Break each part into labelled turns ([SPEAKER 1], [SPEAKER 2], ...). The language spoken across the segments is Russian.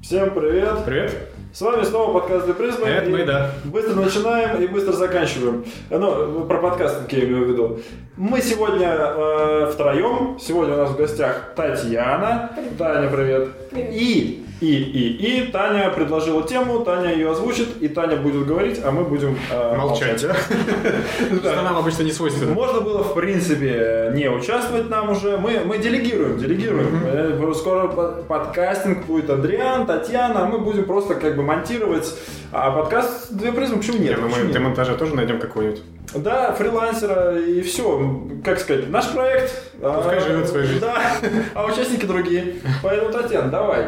[SPEAKER 1] Всем привет!
[SPEAKER 2] Привет!
[SPEAKER 1] С вами снова подкаст «Для призмы».
[SPEAKER 2] Это мы, да.
[SPEAKER 1] Быстро начинаем и быстро заканчиваем. Ну, про подкастинг я имею в виду. Мы сегодня э, втроем. Сегодня у нас в гостях Татьяна. Таня, привет.
[SPEAKER 3] Привет.
[SPEAKER 1] И, и, и, и Таня предложила тему, Таня ее озвучит, и Таня будет говорить, а мы будем э,
[SPEAKER 2] Молчать.
[SPEAKER 1] да?
[SPEAKER 2] Что нам обычно не свойственно.
[SPEAKER 1] Можно было, в принципе, не участвовать нам уже. Мы, мы делегируем, делегируем. Э, Скоро по- подкастинг будет Адриан, Татьяна, а мы будем просто как бы монтировать. А подкаст «Две призмы» почему нет?
[SPEAKER 2] Ну мы
[SPEAKER 1] нет?
[SPEAKER 2] для монтажа тоже найдем какого-нибудь.
[SPEAKER 1] Да, фрилансера и все. Как сказать, наш проект.
[SPEAKER 2] Пускай
[SPEAKER 1] а,
[SPEAKER 2] живет своей жизнью.
[SPEAKER 1] Да, а участники другие. Поэтому, Татьяна, давай,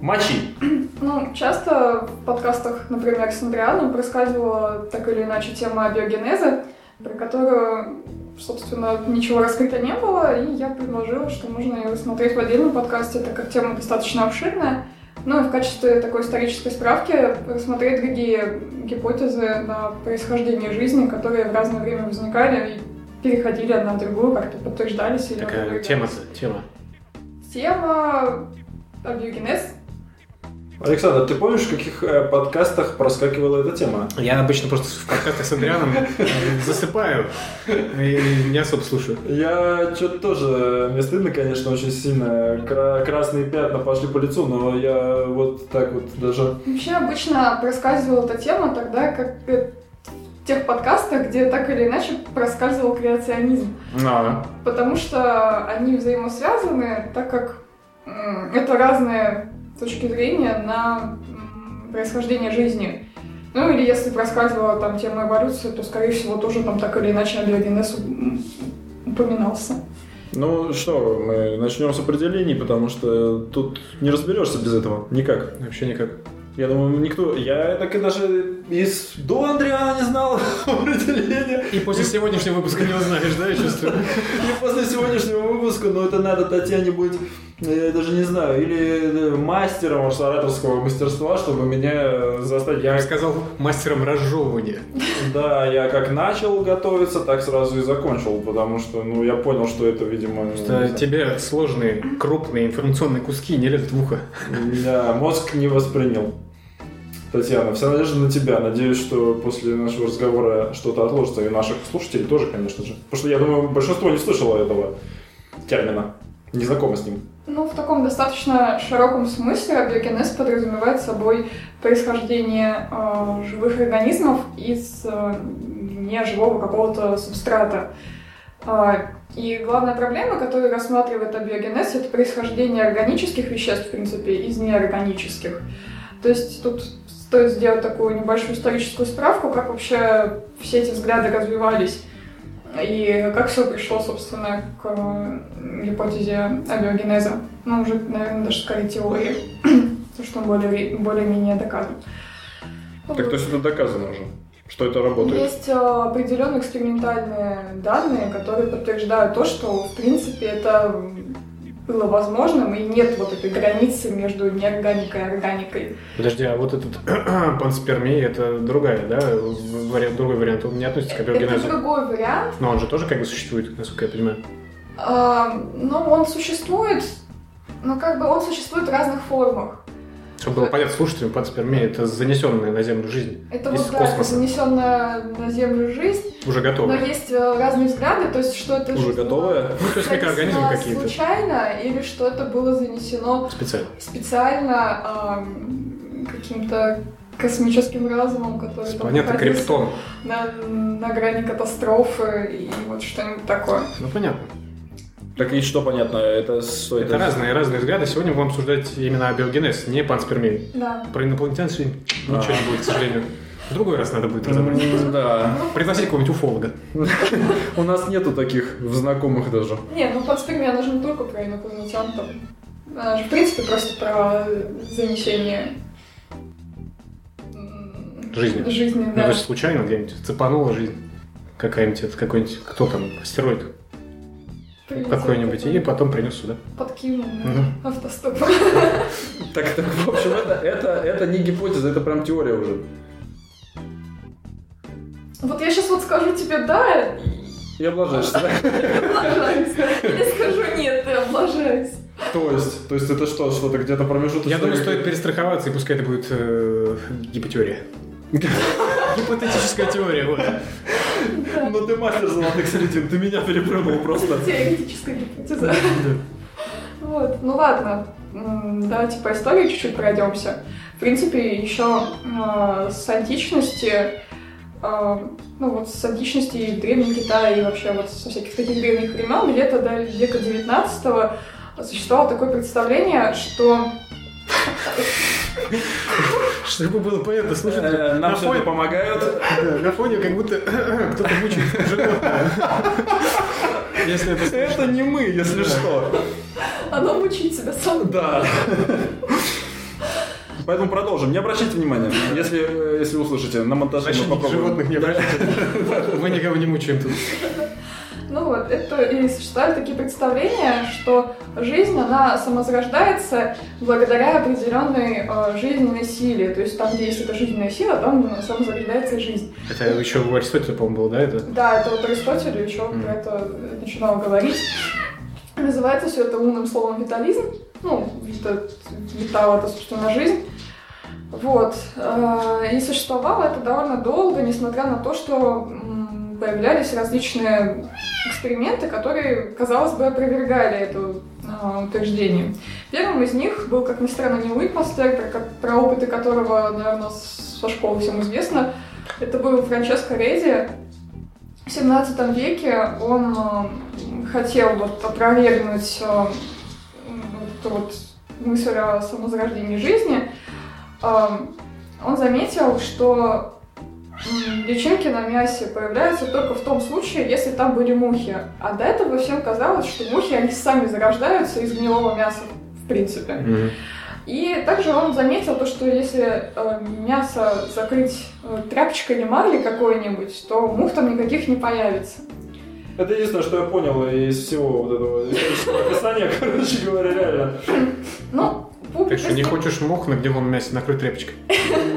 [SPEAKER 1] мочи.
[SPEAKER 3] Ну, часто в подкастах, например, с Андрианом проскальзывала так или иначе тема биогенеза, про которую, собственно, ничего раскрыто не было, и я предложила, что можно ее рассмотреть в отдельном подкасте, так как тема достаточно обширная. Ну и в качестве такой исторической справки рассмотреть другие гипотезы на происхождение жизни, которые в разное время возникали и переходили одна в другую, как-то подтверждались или
[SPEAKER 2] Такая
[SPEAKER 3] опровергались.
[SPEAKER 2] тема-то, тема.
[SPEAKER 3] Тема абиогенез
[SPEAKER 1] Александр, ты помнишь, в каких э, подкастах проскакивала эта тема?
[SPEAKER 2] Я обычно просто в подкастах с Андрианом э, засыпаю и не особо слушаю.
[SPEAKER 1] Я что-то тоже, мне стыдно, конечно, очень сильно. Кра- красные пятна пошли по лицу, но я вот так вот даже...
[SPEAKER 3] Вообще обычно проскальзывала эта тема тогда, как э, в тех подкастах, где так или иначе проскальзывал креационизм.
[SPEAKER 2] А,
[SPEAKER 3] Потому что они взаимосвязаны, так как это разные точки зрения на происхождение жизни. Ну или если проскальзывала там тема эволюции, то, скорее всего, тоже там так или иначе абиогенез упоминался.
[SPEAKER 1] Ну что, мы начнем с определений, потому что тут не разберешься без этого. Никак.
[SPEAKER 2] вообще никак.
[SPEAKER 1] Я думаю, никто... Я так и даже из до Андриана не знал.
[SPEAKER 2] И после сегодняшнего выпуска не узнаешь, да, я чувствую?
[SPEAKER 1] И после сегодняшнего выпуска, ну это надо Татьяне быть, э, я даже не знаю, или э, мастером может, ораторского мастерства, чтобы меня э, заставить.
[SPEAKER 2] Я сказал мастером разжевывания.
[SPEAKER 1] да, я как начал готовиться, так сразу и закончил, потому что, ну, я понял, что это, видимо... ну,
[SPEAKER 2] Что тебе сложные, крупные информационные куски не лезут в ухо.
[SPEAKER 1] Да, мозг не воспринял. Татьяна, вся надежда на тебя. Надеюсь, что после нашего разговора что-то отложится. И наших слушателей тоже, конечно же. Потому что я думаю, большинство не слышало этого термина. Не знакомо с ним.
[SPEAKER 3] Ну, в таком достаточно широком смысле абиогенез подразумевает собой происхождение э, живых организмов из э, неживого какого-то субстрата. А, и главная проблема, которую рассматривает абиогенез, это происхождение органических веществ, в принципе, из неорганических. То есть тут стоит сделать такую небольшую историческую справку, как вообще все эти взгляды развивались. И как все пришло, собственно, к э, гипотезе абиогенеза. Ну, уже, наверное, даже скорее теории. Потому что он более, более-менее доказан.
[SPEAKER 1] Так то есть это доказано уже, что это работает.
[SPEAKER 3] Есть э, определенные экспериментальные данные, которые подтверждают то, что, в принципе, это было возможным, и нет вот этой границы между неорганикой и органикой.
[SPEAKER 2] Подожди, а вот этот панспермия, это другая, да, вариант, другой вариант, он не относится к
[SPEAKER 3] Это
[SPEAKER 2] абиогенезу?
[SPEAKER 3] другой вариант.
[SPEAKER 2] Но он же тоже как бы существует, насколько я понимаю.
[SPEAKER 3] А, но он существует, но как бы он существует в разных формах.
[SPEAKER 2] Чтобы было понятно слушателям, панспермия это занесенная на Землю жизнь
[SPEAKER 3] Это
[SPEAKER 2] из
[SPEAKER 3] вот, да, это
[SPEAKER 2] космоса.
[SPEAKER 3] занесенная на Землю жизнь,
[SPEAKER 2] Уже
[SPEAKER 3] но
[SPEAKER 2] готовая.
[SPEAKER 3] есть э, разные взгляды, то есть что это
[SPEAKER 1] Уже
[SPEAKER 3] жизнь
[SPEAKER 1] готовая?
[SPEAKER 2] Ну, то есть микроорганизмы какие-то.
[SPEAKER 3] случайно, или что это было занесено
[SPEAKER 2] Специально.
[SPEAKER 3] специально ам, каким-то космическим разумом, который там
[SPEAKER 2] Понятно, криптон.
[SPEAKER 3] на, на грани катастрофы и вот что-нибудь такое.
[SPEAKER 2] Ну, понятно.
[SPEAKER 1] Так и что понятно, это что
[SPEAKER 2] Это разные, разные взгляды. Сегодня мы будем обсуждать именно абиогенез, не панспермию.
[SPEAKER 3] Да.
[SPEAKER 2] Про инопланетян сегодня
[SPEAKER 1] А.
[SPEAKER 2] ничего не будет, к сожалению. В другой раз надо будет разобрать.
[SPEAKER 1] Да.
[SPEAKER 2] Пригласить какого-нибудь уфолога.
[SPEAKER 1] У нас нету таких в знакомых даже.
[SPEAKER 3] Нет, ну панспермия, она же не только про инопланетян, там, она же, в принципе, просто про занесение м,
[SPEAKER 2] Жизни.
[SPEAKER 3] жизни,
[SPEAKER 2] Ну,
[SPEAKER 3] да.
[SPEAKER 2] то есть случайно где-нибудь цепанула жизнь какая-нибудь, это какой-нибудь, кто там, астероид какой-нибудь, и потом принес сюда.
[SPEAKER 3] Подкинул на
[SPEAKER 2] Мгм.
[SPEAKER 3] автостоп.
[SPEAKER 1] Так, так, в общем, это, это, это не гипотеза, это прям теория уже.
[SPEAKER 3] Вот я сейчас вот скажу тебе «да»,
[SPEAKER 1] И облажаешься, да?
[SPEAKER 3] облажаюсь. Или скажу «нет», и облажаюсь.
[SPEAKER 1] То есть, то есть это что, что-то где-то промежуточное?
[SPEAKER 2] Я думаю, стоит перестраховаться, и пускай это будет э, гипотеория. Гипотетическая теория, вот.
[SPEAKER 1] Ну ты мастер золотых середин, ты меня перепрыгнул просто.
[SPEAKER 3] Теоретическая гипотеза. Вот, ну ладно, давайте по истории чуть-чуть пройдемся. В принципе, еще э, с античности, э, ну вот с античности и Древнего Китая, и вообще вот со всяких таких древних времен, где-то до века 19 существовало такое представление, что
[SPEAKER 2] Чтобы было понятно, слушай,
[SPEAKER 1] Э,
[SPEAKER 2] на
[SPEAKER 1] Нам все
[SPEAKER 2] фоне,
[SPEAKER 1] помогают.
[SPEAKER 2] да, на фоне как будто кто-то мучает животное. Если это
[SPEAKER 1] Это не мы, если что.
[SPEAKER 3] оно мучит себя сам.
[SPEAKER 1] Да. Поэтому продолжим. Не обращайте внимания. Если, э, если услышите, на монтаже мы
[SPEAKER 2] Защитники
[SPEAKER 1] попробуем.
[SPEAKER 2] животных не обращайте. Мы никого не мучаем тут.
[SPEAKER 3] Ну вот, это и существуют такие представления, что жизнь, она самозарождается благодаря определенной э, жизненной силе. То есть там, где есть эта жизненная сила, там самозарождается жизнь.
[SPEAKER 2] Это еще у Аристотеля, по-моему, было, да, это?
[SPEAKER 3] Да, это вот Аристотель еще
[SPEAKER 2] Мгм.
[SPEAKER 3] про это начинал говорить. Называется все это умным словом витализм. Ну, это витал это, собственно, жизнь. Вот. Э, И существовало это довольно долго, несмотря на то, что появлялись различные эксперименты, которые, казалось бы, опровергали это э, утверждение. Первым из них был, как ни странно, не Уитмастер, про, про опыты которого, наверное, со школы всем известно. Это был Франческо Реди, в 17 веке он э, хотел вот опровергнуть м, вот вот мысль о самозарождении жизни. Он заметил, что личинки на мясе появляются только в том случае, если там были мухи. А до этого всем казалось, что мухи, они сами зарождаются из гнилого мяса, в принципе. И также он заметил то, что если э, мясо закрыть э, тряпочкой или марлей какой-нибудь, то мух там никаких не появится.
[SPEAKER 1] Это единственное, что я понял из всего вот этого описания, короче говоря, реально.
[SPEAKER 3] Ну,
[SPEAKER 2] Ты
[SPEAKER 3] публика...
[SPEAKER 2] что, не хочешь мух на гнилом мясе накрыть тряпочкой?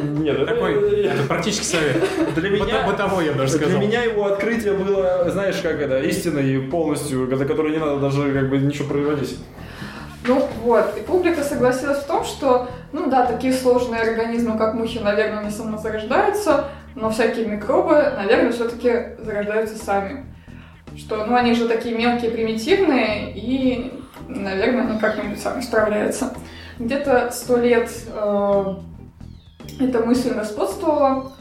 [SPEAKER 1] Нет, это,
[SPEAKER 2] Такой, это практический совет.
[SPEAKER 1] для меня...
[SPEAKER 2] Бытовой, я даже
[SPEAKER 1] Для
[SPEAKER 2] сказал.
[SPEAKER 1] меня его открытие было, знаешь, как это, истиной полностью, за которой не надо даже как бы ничего производить.
[SPEAKER 3] Ну вот, и публика согласилась в том, что, ну да, такие сложные организмы, как мухи, наверное, не самозарождаются, но всякие микробы, наверное, все-таки зарождаются сами. Что, ну, они же такие мелкие, примитивные, и, наверное, они как-нибудь сами справляются. Где-то сто лет э, эта мысль господствовала,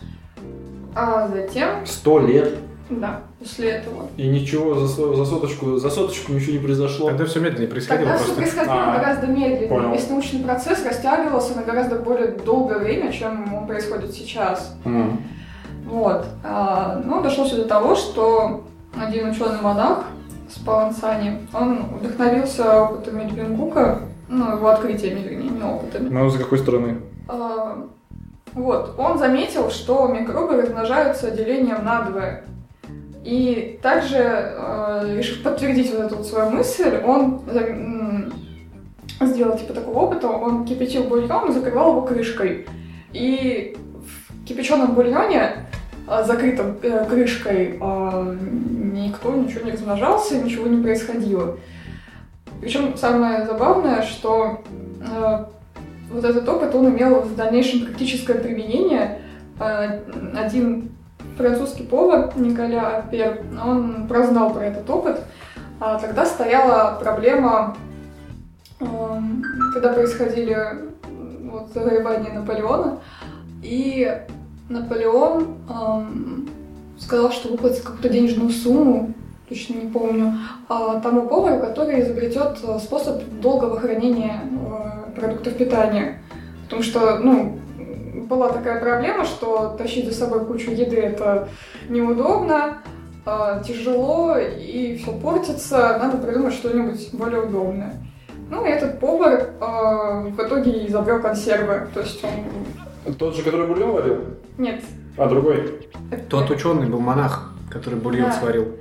[SPEAKER 3] а затем,
[SPEAKER 1] Сто лет.
[SPEAKER 3] да, после этого
[SPEAKER 1] И ничего за, за соточку, за соточку ничего не произошло.
[SPEAKER 2] Тогда все медленнее происходило
[SPEAKER 3] Тогда все
[SPEAKER 2] просто.
[SPEAKER 3] происходило
[SPEAKER 1] А,
[SPEAKER 3] гораздо медленнее.
[SPEAKER 1] понял.
[SPEAKER 3] Весь научный процесс растягивался на гораздо более долгое время, чем он происходит сейчас.
[SPEAKER 1] М.
[SPEAKER 3] Вот. А, ну, дошло все до того, что один ученый-монах Спалансани, он вдохновился опытами Левенгука, ну, его открытиями, вернее, не опытами.
[SPEAKER 1] Ну, с какой стороны?
[SPEAKER 3] А, Вот, он заметил, что микробы размножаются делением надвое. И также, э, решив подтвердить вот эту вот свою мысль, он за- м, сделал типа такого опыта, он кипятил бульон и закрывал его крышкой. И в кипяченом бульоне, э, закрытом э, крышкой, э, никто ничего не размножался, ничего не происходило. Причем самое забавное, что э, вот этот опыт, он имел в дальнейшем практическое применение. Э, Один французский повар, Николя Апер, он прознал про этот опыт. А Тогда стояла проблема, эм, когда происходили вот, завоевания Наполеона, и Наполеон эм, сказал, что выплатит какую-то денежную сумму, точно не помню, а, тому повару, который изобретет э, способ долгого хранения э, продуктов питания. Потому что, ну, была такая проблема, что тащить за собой кучу еды это неудобно, э, тяжело и все портится. Надо придумать что-нибудь более удобное. Ну, и этот повар э, в итоге изобрел консервы. То есть он...
[SPEAKER 1] Тот же, который бульон варил?
[SPEAKER 3] Нет.
[SPEAKER 1] А, другой.
[SPEAKER 2] Тот ученый был монах, который бульон
[SPEAKER 3] Да.
[SPEAKER 2] сварил.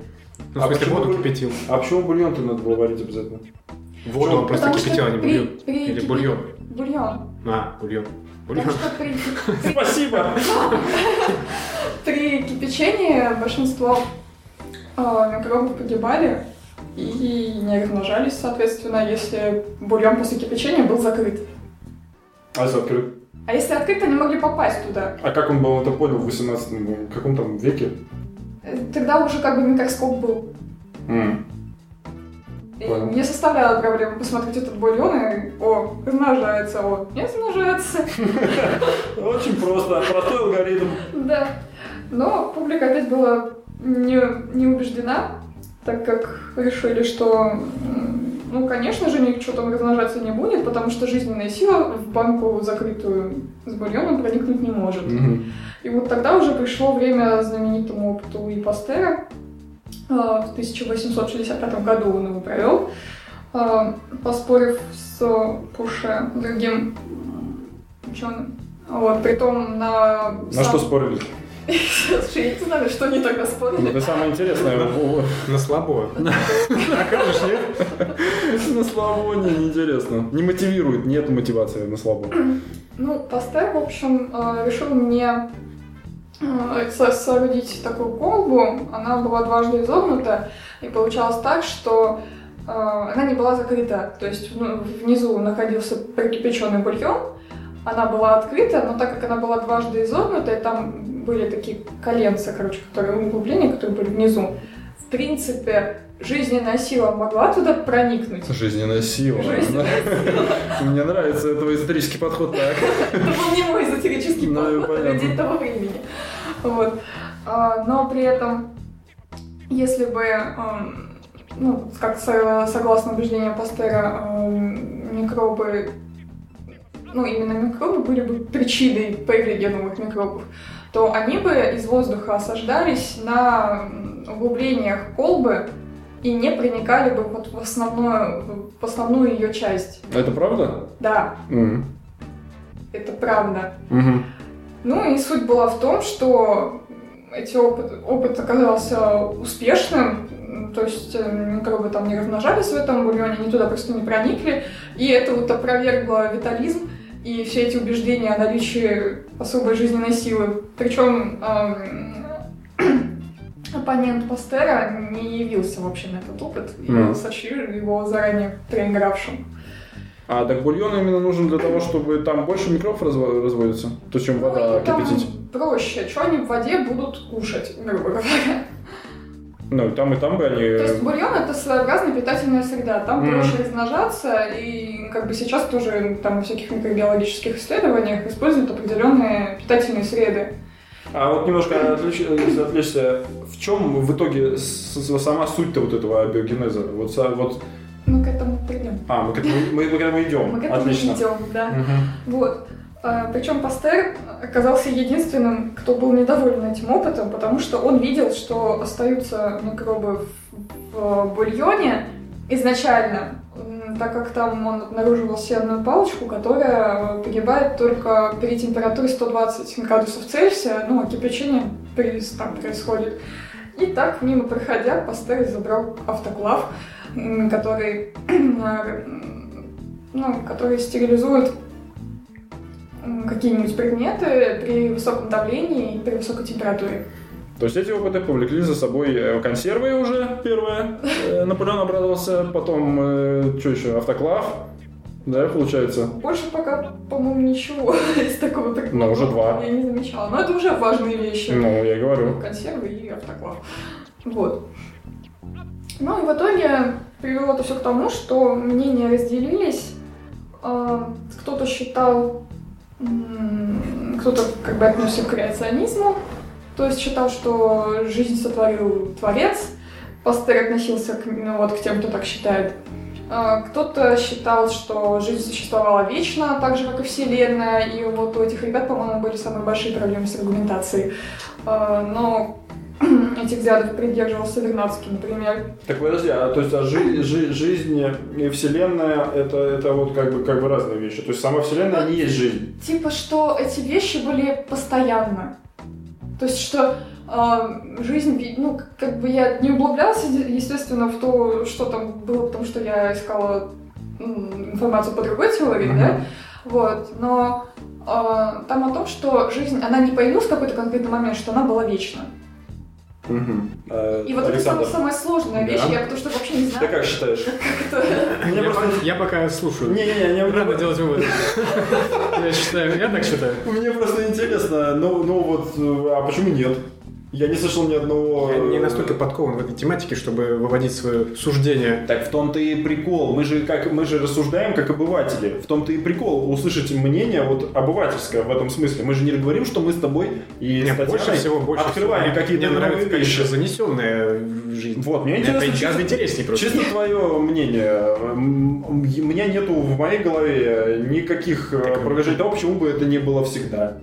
[SPEAKER 2] Ну, в
[SPEAKER 1] А
[SPEAKER 2] смысле,
[SPEAKER 1] почему
[SPEAKER 2] воду кипятил.
[SPEAKER 1] А почему бульон-то надо было варить обязательно?
[SPEAKER 2] Воду он просто кипятил, а не бульон.
[SPEAKER 3] при
[SPEAKER 2] Или бульон.
[SPEAKER 3] Бульон.
[SPEAKER 2] А, бульон. Бульон.
[SPEAKER 1] Спасибо!
[SPEAKER 3] При кипячении большинство э, микробов погибали, и не размножались, соответственно, если бульон после кипячения был закрыт.
[SPEAKER 1] А если открыт?
[SPEAKER 3] А если открыт, они могли попасть туда.
[SPEAKER 1] А как он был это понял в 18 каком там веке?
[SPEAKER 3] Э, Тогда уже как бы микроскоп был.
[SPEAKER 1] Понял.
[SPEAKER 3] не составляло проблем посмотреть этот бульон и, о, размножается, о, не размножается.
[SPEAKER 1] Очень просто, простой алгоритм.
[SPEAKER 3] Да. Но публика опять была не, не убеждена, так как решили, что, ну, конечно же, ничего там размножаться не будет, потому что жизненная сила в банку закрытую с бульоном проникнуть не может.
[SPEAKER 1] Мгм.
[SPEAKER 3] И вот тогда уже пришло время знаменитому опыту Луи Пастера. А, В 1865 году он его провел, а, поспорив с Пуше, другим ученым. Вот, притом на...
[SPEAKER 1] На что спорили?
[SPEAKER 3] Слушай, я не знаю, что они тогда спорили.
[SPEAKER 1] Это самое интересное.
[SPEAKER 2] На слабо. Окажешь, нет?
[SPEAKER 1] На слабо не неинтересно. Не мотивирует, нет мотивации на слабо.
[SPEAKER 3] Ну, Пастер, в общем, э, решил мне э, со- соорудить такую колбу. Она была дважды изогнута, и получалось так, что э, она не была закрыта. То есть ну, внизу находился прокипяченный бульон, она была открыта, но так как она была дважды изогнута, и там были такие коленца, короче, которые углубления, которые были внизу, в принципе, жизненная сила могла туда проникнуть.
[SPEAKER 1] Жизненная сила.
[SPEAKER 3] Жизненная
[SPEAKER 1] Мне нравится твой эзотерический подход так.
[SPEAKER 3] Это был не мой эзотерический
[SPEAKER 1] Ну,
[SPEAKER 3] подход, людей того времени. Вот. А, Но при этом, если бы, эм, ну, как со- согласно убеждениям Пастера, эм, микробы, ну, именно микробы были бы причиной появления новых микробов, то они бы из воздуха осаждались на углублениях колбы и не проникали бы вот в основную, в основную ее часть.
[SPEAKER 1] Это правда?
[SPEAKER 3] Да,
[SPEAKER 1] М.
[SPEAKER 3] это правда.
[SPEAKER 1] Мгм.
[SPEAKER 3] Ну и суть была в том, что эти опыт, опыт оказался успешным, то есть э, микробы там не размножались в этом бульоне, они туда просто не проникли, и это вот опровергло витализм и все эти убеждения о наличии особой жизненной силы. Причем эм, оппонент Пастера не явился вообще на этот опыт и
[SPEAKER 1] Мгм.
[SPEAKER 3] сочли его заранее проигравшим.
[SPEAKER 1] А так бульон именно нужен для того, чтобы там больше микробов разво- разводится? То, чем вода
[SPEAKER 3] Ну, и там
[SPEAKER 1] кипятить?
[SPEAKER 3] проще, что они в воде будут кушать, грубо говоря.
[SPEAKER 1] Ну, и там, и там бы они...
[SPEAKER 3] То есть бульон это своеобразная питательная среда. Там
[SPEAKER 1] Мгм.
[SPEAKER 3] проще размножаться, и как бы сейчас тоже там во всяких микробиологических исследованиях используют определенные питательные среды.
[SPEAKER 1] А вот немножко отвлечь- если отвлечься, в чем в итоге сама суть-то вот этого абиогенеза? Вот, вот,
[SPEAKER 3] Мы к этому придем.
[SPEAKER 1] а, мы к этому, мы, мы к этому идем.
[SPEAKER 3] Мы к этому
[SPEAKER 1] Отлично.
[SPEAKER 3] идем, да.
[SPEAKER 1] Мгм.
[SPEAKER 3] Вот. Причем Пастер оказался единственным, кто был недоволен этим опытом, потому что он видел, что остаются микробы в, в бульоне изначально, так как там он обнаруживал сенную палочку, которая э, погибает только при температуре 120 градусов Цельсия, ну, а кипячение при- там происходит. И так, мимо проходя, Пастер забрал автоклав, который, э, ну, который стерилизует какие-нибудь предметы при высоком давлении и при высокой температуре.
[SPEAKER 1] То есть эти опыты повлекли за собой э, консервы уже, первое. Э, Наполеон обрадовался, потом, что еще, автоклав, да, получается?
[SPEAKER 3] Больше пока, по-моему, ничего из такого предмета
[SPEAKER 1] Ну, уже два.
[SPEAKER 3] я не замечала. Но это уже важные вещи.
[SPEAKER 1] Ну, я и говорю.
[SPEAKER 3] Консервы и автоклав. Вот. Ну и в итоге привело это все к тому, что мнения разделились. А, Кто-то считал, кто-то как бы отнесся к креационизму, то есть считал, что жизнь сотворил Творец. Пастер относился к, ну, вот, к тем, кто так считает. А, Кто-то считал, что жизнь существовала вечно, так же, как и Вселенная, и вот у этих ребят, по-моему, были самые большие проблемы с аргументацией. А, Но этих взглядов придерживался Вернадский, например.
[SPEAKER 1] Так подожди, а то есть а жи- жи- жизнь и вселенная это, это вот как бы, как бы разные вещи. То есть сама вселенная не есть жизнь.
[SPEAKER 3] Типа, что эти вещи были постоянно. То есть, что а, жизнь, ну, как бы я не углублялась, е- естественно, в то, что там было, потому что я искала информацию по другой теории, да, вот, но а, там о том, что жизнь, она не появилась в какой-то конкретный момент, что она была вечна.
[SPEAKER 1] А,
[SPEAKER 3] И вот это
[SPEAKER 1] Александр,
[SPEAKER 3] самая, самая сложная вещь,
[SPEAKER 2] Да.
[SPEAKER 3] я потому что вообще не
[SPEAKER 1] ты
[SPEAKER 3] знаю,
[SPEAKER 1] как считаешь?
[SPEAKER 3] как это...
[SPEAKER 1] Мне
[SPEAKER 2] Я,
[SPEAKER 1] просто...
[SPEAKER 2] по- я пока слушаю.
[SPEAKER 1] Не-не-не, мне-
[SPEAKER 2] Рано делать выводы. Я считаю, я так считаю.
[SPEAKER 1] Мне просто интересно, ну, ну вот, э, а почему нет? Я не слышал ни одного...
[SPEAKER 2] Я не
[SPEAKER 1] э,
[SPEAKER 2] настолько подкован в этой тематике, чтобы выводить свое суждение.
[SPEAKER 1] Так в том-то и прикол. Мы же, как, мы же рассуждаем как обыватели. В том-то и прикол услышать мнение вот обывательское в этом смысле. Мы же не говорим, что мы с тобой и
[SPEAKER 2] Мне
[SPEAKER 1] с
[SPEAKER 2] больше всего, больше
[SPEAKER 1] открывали
[SPEAKER 2] всего.
[SPEAKER 1] какие-то
[SPEAKER 2] Мне
[SPEAKER 1] новые
[SPEAKER 2] нравится,
[SPEAKER 1] вещи.
[SPEAKER 2] конечно, занесенная жизнь.
[SPEAKER 1] Вот, мне
[SPEAKER 2] Это
[SPEAKER 1] интересно,
[SPEAKER 2] гораздо
[SPEAKER 1] чисто-
[SPEAKER 2] интереснее просто.
[SPEAKER 1] Чисто твое мнение. У меня нету в моей голове никаких э,
[SPEAKER 2] Так,
[SPEAKER 1] опровержений того, почему бы это не было всегда.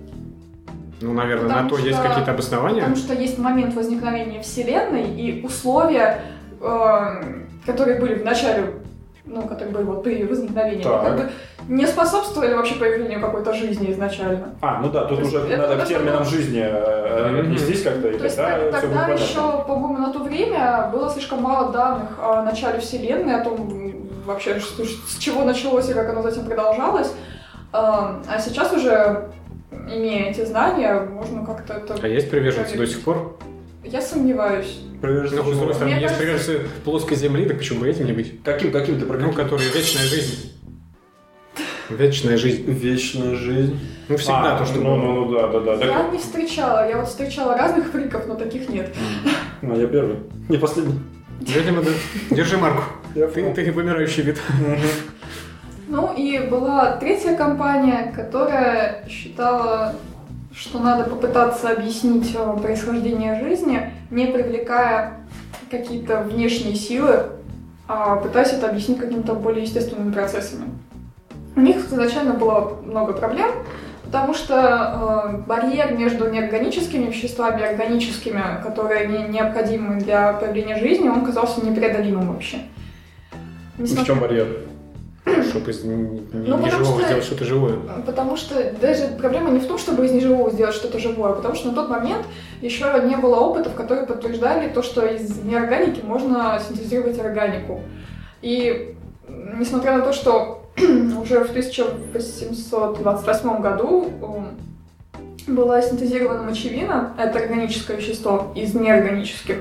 [SPEAKER 2] Ну, наверное,
[SPEAKER 3] Потому
[SPEAKER 2] на то есть
[SPEAKER 3] что-
[SPEAKER 2] какие-то обоснования.
[SPEAKER 3] Потому что есть момент возникновения Вселенной и условия, э, которые были в начале, ну, которые были вот при возникновении,
[SPEAKER 1] Так.
[SPEAKER 3] как бы не способствовали вообще появлению какой-то жизни изначально.
[SPEAKER 1] А, ну да, тут
[SPEAKER 3] То есть
[SPEAKER 1] уже
[SPEAKER 3] это-
[SPEAKER 1] надо к терминам
[SPEAKER 3] было-
[SPEAKER 1] жизни э, отнестись как-то, и
[SPEAKER 3] То есть
[SPEAKER 1] тогда будет
[SPEAKER 3] тогда
[SPEAKER 1] понятно.
[SPEAKER 3] еще, по-моему, на то время было слишком мало данных о начале Вселенной, о том вообще, что- с чего началось и как оно затем продолжалось. А а сейчас уже, имея эти знания, можно как-то это...
[SPEAKER 2] А есть приверженцы до сих пор?
[SPEAKER 3] Я сомневаюсь.
[SPEAKER 1] Приверженцы
[SPEAKER 2] Ну,
[SPEAKER 1] чего?
[SPEAKER 3] Мне
[SPEAKER 2] есть
[SPEAKER 3] кажется-
[SPEAKER 2] приверженцы плоской земли, так почему бы этим не быть?
[SPEAKER 1] Каким, каким ты про
[SPEAKER 2] Ну, которые вечная жизнь. Вечная жизнь.
[SPEAKER 1] Вечная жизнь.
[SPEAKER 2] Ну, всегда
[SPEAKER 1] А,
[SPEAKER 2] то, что
[SPEAKER 1] ну,
[SPEAKER 2] было.
[SPEAKER 1] ну, ну, да, да, да. Так-
[SPEAKER 3] Я не встречала, я вот встречала разных фриков, но таких нет.
[SPEAKER 1] Ну, я первый. Не последний.
[SPEAKER 2] Видимо, да. Держи марку.
[SPEAKER 1] Я
[SPEAKER 2] Ты, ты вымирающий вид.
[SPEAKER 3] Ну и была третья компания, которая считала, что надо попытаться объяснить происхождение жизни, не привлекая какие-то внешние силы, а пытаясь это объяснить какими-то более естественными процессами. У них изначально было много проблем, потому что э, барьер между неорганическими веществами и органическими, которые не, необходимы для появления жизни, он казался непреодолимым вообще.
[SPEAKER 1] В чем барьер?
[SPEAKER 2] Чтобы из
[SPEAKER 3] Ну, потому
[SPEAKER 2] неживого
[SPEAKER 3] что-
[SPEAKER 2] сделать что-то живое.
[SPEAKER 3] Потому что даже проблема не в том, чтобы из неживого сделать что-то живое, а потому что на тот момент еще не было опытов, которые подтверждали то, что из неорганики можно синтезировать органику. И несмотря на то, что уже в 1828 году м, была синтезирована мочевина, это органическое вещество, из неорганических,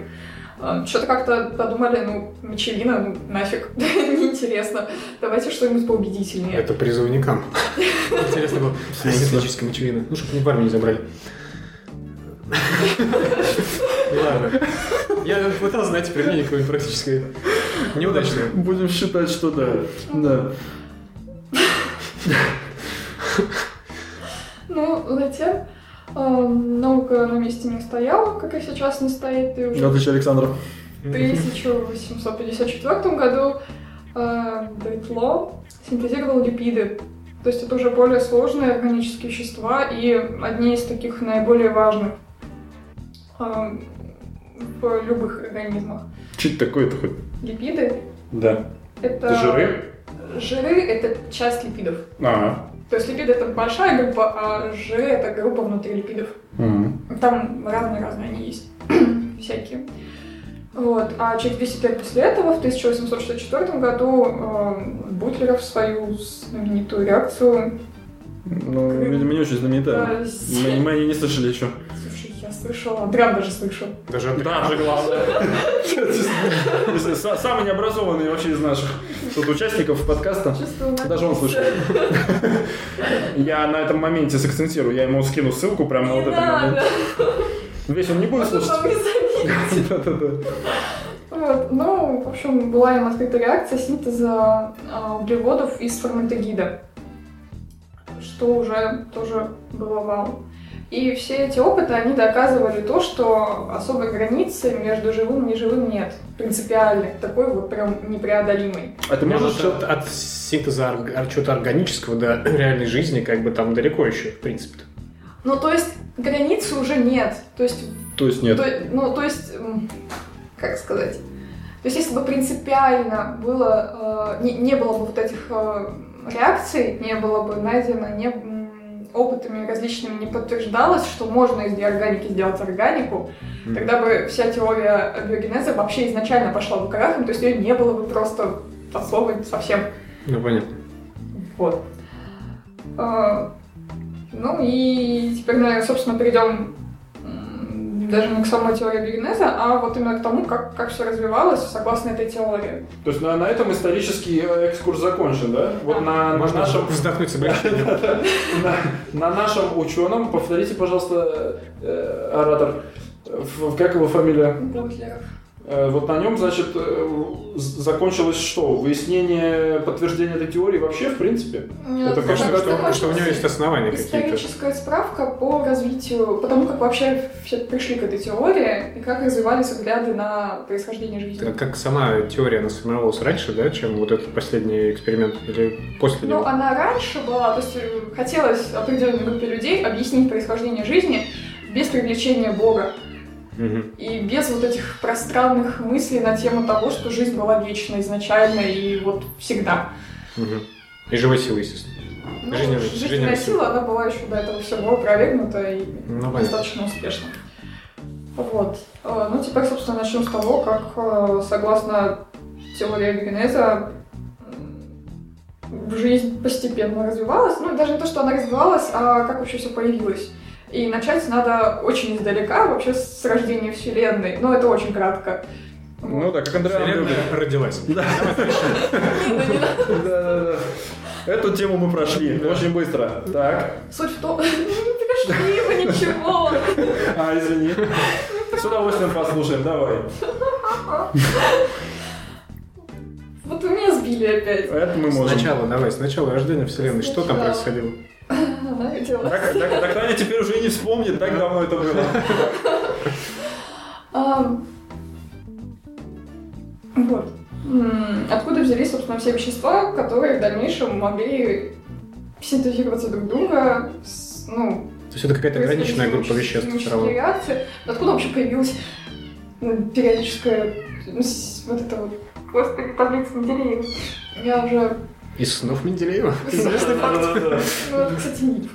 [SPEAKER 3] что-то как-то подумали, ну, мочевина, ну, нафиг, неинтересно, давайте что-нибудь поубедительнее.
[SPEAKER 2] Это призывникам. Интересно было. Синтетическая мочевина. Ну, чтобы не в армию не забрали. Ладно. Я пытался найти применение какое-нибудь практическое. Неудачное.
[SPEAKER 1] Будем считать, что да. Да.
[SPEAKER 3] Ну, затем наука на месте не стояла, как и сейчас не стоит, и уже
[SPEAKER 1] В отличие Александра.
[SPEAKER 3] в 1854 году э, Бритло синтезировал липиды. То есть это уже более сложные органические вещества и одни из таких наиболее важных э, в любых организмах.
[SPEAKER 1] Что это такое-то хоть?
[SPEAKER 3] Липиды
[SPEAKER 1] Да.
[SPEAKER 3] это...
[SPEAKER 1] Это жиры?
[SPEAKER 3] Жиры — это часть липидов.
[SPEAKER 1] А.
[SPEAKER 3] То есть липиды — это большая группа, а жиры — это группа внутри липидов.
[SPEAKER 1] Мгм.
[SPEAKER 3] Там разные-разные они есть, всякие. Вот. А через 10 лет после этого, в 1864 году, э, Бутлеров свою знаменитую реакцию...
[SPEAKER 1] Ну, видимо, не очень знаменитая. Мы, мы не слышали еще.
[SPEAKER 3] Я слышала, Адриан даже слышал.
[SPEAKER 2] Даже
[SPEAKER 1] Даже главное. Самый необразованный вообще из наших тут участников подкаста. Даже он слышал. Я на этом моменте сакцентирую. Я ему скину ссылку прямо на вот этот момент. Весь он не будет
[SPEAKER 3] можно
[SPEAKER 1] слушать.
[SPEAKER 3] Вот. Ну, в общем, была им открыта реакция синтеза а, углеводов из формальдегида, что уже тоже было вау. И все эти опыты, они доказывали то, что особой границы между живым и неживым нет. Принципиальной, такой вот прям непреодолимой.
[SPEAKER 1] А ты
[SPEAKER 2] Может,
[SPEAKER 1] можешь...
[SPEAKER 2] от, от синтеза от чего-то органического до реальной жизни, как бы там далеко еще, в принципе.
[SPEAKER 3] Ну, то есть границы уже нет. То есть
[SPEAKER 1] То есть нет.
[SPEAKER 3] То- ну, то есть, как сказать, то есть если бы принципиально было, э, не, не было бы вот этих э, реакций, не было бы найдено, не, опытами различными не подтверждалось, что можно из неорганики сделать органику,
[SPEAKER 2] Мгм.
[SPEAKER 3] тогда бы вся теория биогенеза вообще изначально пошла бы крахом, то есть ее не было бы просто от слова совсем.
[SPEAKER 2] Ну, понятно.
[SPEAKER 3] Вот. А, Ну и теперь, наверное, собственно, перейдем даже не к самой теории биогенеза, а вот именно к тому, как, как все развивалось согласно этой теории.
[SPEAKER 1] То есть на, на этом исторический э, экскурс закончен, да? Вот на, на
[SPEAKER 2] Можно
[SPEAKER 1] нашем...
[SPEAKER 2] вздохнуть с
[SPEAKER 1] на, на нашем ученом, повторите, пожалуйста, э, оратор, в- как его фамилия?
[SPEAKER 3] Бутлеров.
[SPEAKER 1] Э, Вот на нем, значит, э, закончилось что? Выяснение подтверждения этой теории вообще, в принципе? Это
[SPEAKER 2] Что,
[SPEAKER 1] кажется,
[SPEAKER 2] что- что у него есть основания какие-то.
[SPEAKER 3] Историческая справка по развитию, по тому, как вообще все пришли к этой теории и как развивались взгляды на происхождение жизни.
[SPEAKER 2] Как- Как сама теория, она сформировалась раньше, да, чем вот этот последний эксперимент? Или после
[SPEAKER 3] Ну,
[SPEAKER 2] него?
[SPEAKER 3] она раньше была, то есть э, хотелось определенной группе людей объяснить происхождение жизни без привлечения Бога И без вот этих пространных мыслей на тему того, что жизнь была вечна изначально и вот всегда.
[SPEAKER 2] Мгм. И живой силы, естественно.
[SPEAKER 3] Ну,
[SPEAKER 2] Жизненная-
[SPEAKER 3] жизненная сила, она была еще до этого всего опровергнута и
[SPEAKER 2] Ну,
[SPEAKER 3] достаточно успешно. Вот. Э, Ну, теперь, собственно, начнем с того, как, э, согласно теории генеза, жизнь постепенно развивалась. Ну, даже не то, что она развивалась, а как вообще все появилось. И начать надо очень издалека, вообще с рождения Вселенной. Но это очень кратко.
[SPEAKER 1] Ну да, как Андрей
[SPEAKER 2] Вселенная родилась.
[SPEAKER 1] Да. Да-да-да. Эту тему мы прошли очень быстро. Так.
[SPEAKER 3] Суть в том... Не пришли вы ничего.
[SPEAKER 1] А, извини. С удовольствием послушаем, давай.
[SPEAKER 3] Вот вы меня сбили опять.
[SPEAKER 1] Это мы можем.
[SPEAKER 2] Сначала, давай, сначала рождение Вселенной. Что там происходило?
[SPEAKER 3] Видела.
[SPEAKER 1] Так, так, так Таня теперь уже и не вспомнит, так давно это было.
[SPEAKER 3] Вот. Откуда взялись, собственно, все вещества, которые в дальнейшем могли синтезироваться друг друга, с- ну,
[SPEAKER 2] То есть это какая-то ограниченная группа веществ все равно.
[SPEAKER 3] реакции. Откуда вообще появилась ну, периодическая ну, с- вот это вот, господи, таблица Менделеева. Я уже...
[SPEAKER 2] Из снов Менделеева.
[SPEAKER 1] Да-да-да.
[SPEAKER 3] Ну, это, кстати, миф,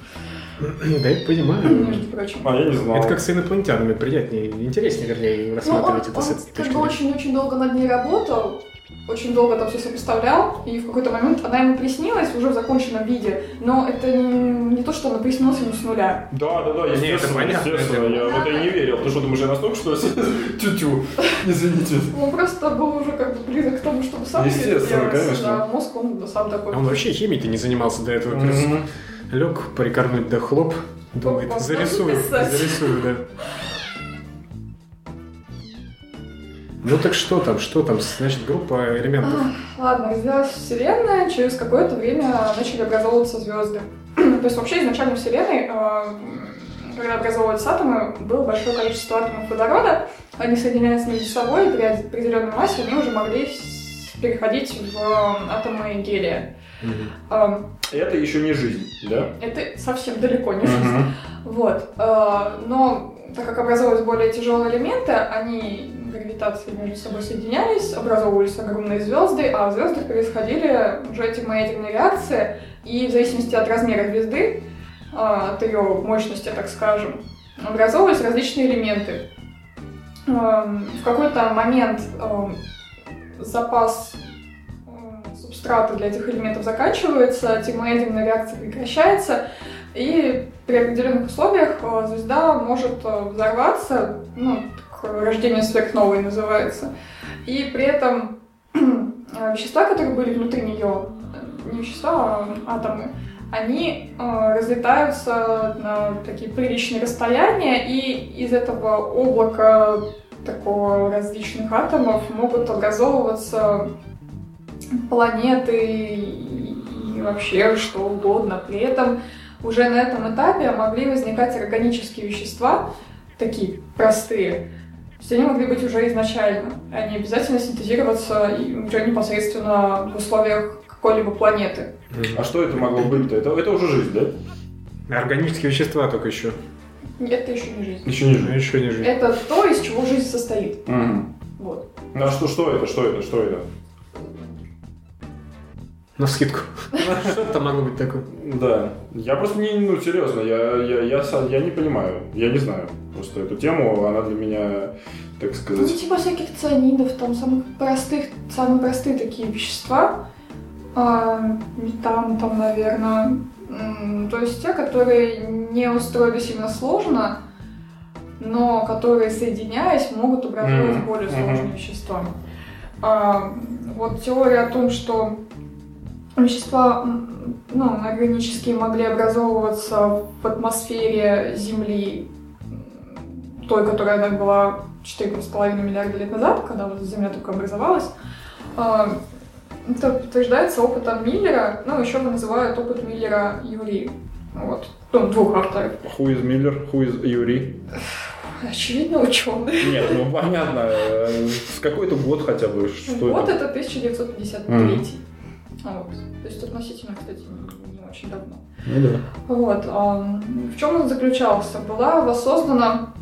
[SPEAKER 2] Да, я понимаю.
[SPEAKER 3] между прочим.
[SPEAKER 1] А, я не знал.
[SPEAKER 2] Это как с инопланетянами, приятнее, интереснее, вернее,
[SPEAKER 3] Ну, он,
[SPEAKER 2] рассматривать это
[SPEAKER 3] он
[SPEAKER 2] с этой
[SPEAKER 3] как
[SPEAKER 2] точки
[SPEAKER 3] бы очень-очень долго над ней работал, очень долго там все сопоставлял, и в какой-то момент она ему приснилась уже в законченном виде, но это не, не то, что она приснилась ему с нуля.
[SPEAKER 1] Да, да, да,
[SPEAKER 2] это
[SPEAKER 1] естественно,
[SPEAKER 2] понятно,
[SPEAKER 1] естественно.
[SPEAKER 2] это-
[SPEAKER 1] Я в это и не верил. Ты что, думаешь, я настолько, что? Тю-тю. Извините.
[SPEAKER 3] Он просто был уже как бы близок к тому, чтобы сам
[SPEAKER 1] Естественно, конечно.
[SPEAKER 3] а мозг он сам такой.
[SPEAKER 2] Он вообще химией-то не занимался до этого. Лег прикорнуть да хлоп. Думает, зарисую, зарисую, да. Ну так что там, что там, значит, группа элементов.
[SPEAKER 3] Ладно, развилась Вселенная, через какое-то время начали образовываться звезды. То есть вообще изначально Вселенной, э, когда образовывались атомы, было большое количество атомов водорода, они соединяются между собой, при определенной массе они уже могли переходить в атомы гелия.
[SPEAKER 2] Мгм.
[SPEAKER 3] Э,
[SPEAKER 1] Это еще не жизнь, да?
[SPEAKER 3] Это совсем далеко не жизнь.
[SPEAKER 1] Мгм.
[SPEAKER 3] Вот. э, Но так как образовывались более тяжелые элементы, они гравитацией между собой соединялись, образовывались огромные звезды, а в звездах происходили уже термоядерные реакции, и в зависимости от размера звезды, э, от ее мощности, так скажем, образовывались различные элементы. Эм, В какой-то момент эм, запас субстрата для этих элементов заканчивается, термоядерная реакция прекращается, и при определенных условиях э, звезда может э, взорваться, ну, рождение сверхновой называется. И при этом э, вещества, которые были внутри нее, не вещества, а атомы, они э, разлетаются на такие приличные расстояния, и из этого облака такого различных атомов могут образовываться планеты и, вообще что угодно. При этом уже на этом этапе могли возникать органические вещества, такие простые. То есть они могли быть уже изначально, не обязательно синтезироваться уже непосредственно в условиях какой-либо планеты.
[SPEAKER 1] А что это могло быть-то? Это, это уже жизнь, да?
[SPEAKER 2] Органические вещества только еще.
[SPEAKER 3] Это еще не жизнь.
[SPEAKER 1] Еще не жизнь.
[SPEAKER 2] еще не жизнь.
[SPEAKER 3] Это то, из чего жизнь состоит.
[SPEAKER 1] Мгм.
[SPEAKER 3] Вот.
[SPEAKER 1] Ну а что, что это? Что это? Что это?
[SPEAKER 2] На скидку. Что там могло быть такое?
[SPEAKER 1] Да. Я просто не, ну, серьезно, я, я, я, са- я не понимаю. Я не знаю. Просто эту тему, она для меня, так
[SPEAKER 3] Ну,
[SPEAKER 1] сказать...
[SPEAKER 3] типа всяких цианидов, там самых простых, самые простые такие вещества. А, метан там, наверное. То есть те, которые не устроились именно сложно, но которые, соединяясь, могут образовать
[SPEAKER 1] Мгм.
[SPEAKER 3] более сложные вещества. А, вот теория о том, что вещества ну, органические могли образовываться в атмосфере Земли, той, которая она была 4,5 миллиарда лет назад, когда вот Земля только образовалась, а, это подтверждается опытом Миллера, ну, еще его называют опыт Миллера Юрий. Вот. Ну, двух авторов.
[SPEAKER 1] Who is Miller, who is Юрий?
[SPEAKER 3] Очевидно, ученый.
[SPEAKER 1] Нет, ну понятно. э, С какой-то год хотя бы. Что
[SPEAKER 3] вот
[SPEAKER 1] это?
[SPEAKER 3] это 1953. Вот. То есть относительно, кстати, не, не очень давно.
[SPEAKER 1] Ну да.
[SPEAKER 3] Вот. В чем он заключался? Была воссоздана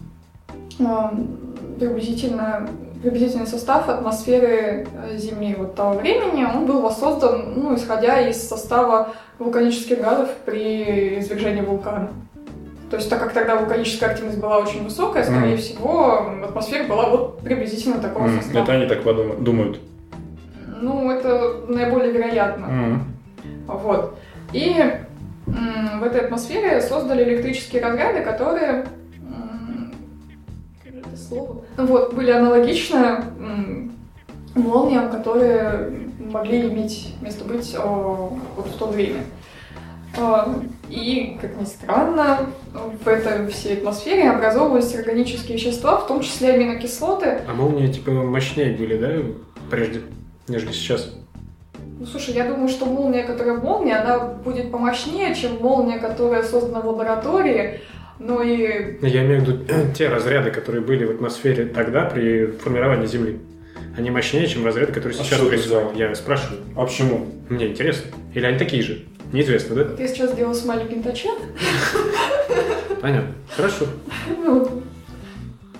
[SPEAKER 3] приблизительно приблизительный состав атмосферы э, Земли вот того времени. Он был воссоздан, ну, исходя из состава вулканических газов при извержении вулкана. То есть, так как тогда вулканическая активность была очень высокая, скорее
[SPEAKER 1] Мгм.
[SPEAKER 3] всего, атмосфера была вот приблизительно такого
[SPEAKER 1] М,
[SPEAKER 3] состава.
[SPEAKER 1] Это они так подумают, думают.
[SPEAKER 3] Ну, это наиболее вероятно.
[SPEAKER 1] М.
[SPEAKER 3] Вот. И в этой атмосфере создали электрические разряды, которые это слово? Вот, были аналогичны молниям, которые могли иметь место быть о, вот в то время. А, И, как ни странно, в этой всей атмосфере образовывались органические вещества, в том числе аминокислоты.
[SPEAKER 2] А молнии, типа, мощнее были, да, прежде, нежели сейчас?
[SPEAKER 3] Ну, слушай, я думаю, что молния, которая молния, она будет помощнее, чем молния, которая создана в лаборатории. Ну и
[SPEAKER 2] Я имею в виду те разряды, которые были в атмосфере тогда при формировании Земли. Они мощнее, чем разряды, которые
[SPEAKER 1] А
[SPEAKER 2] сейчас происходят. Я спрашиваю.
[SPEAKER 1] А почему?
[SPEAKER 2] Мне интересно. Или они такие же? Неизвестно, да?
[SPEAKER 3] ты сейчас сделал с маленьким тачем.
[SPEAKER 2] Понятно. Хорошо.
[SPEAKER 3] Ну,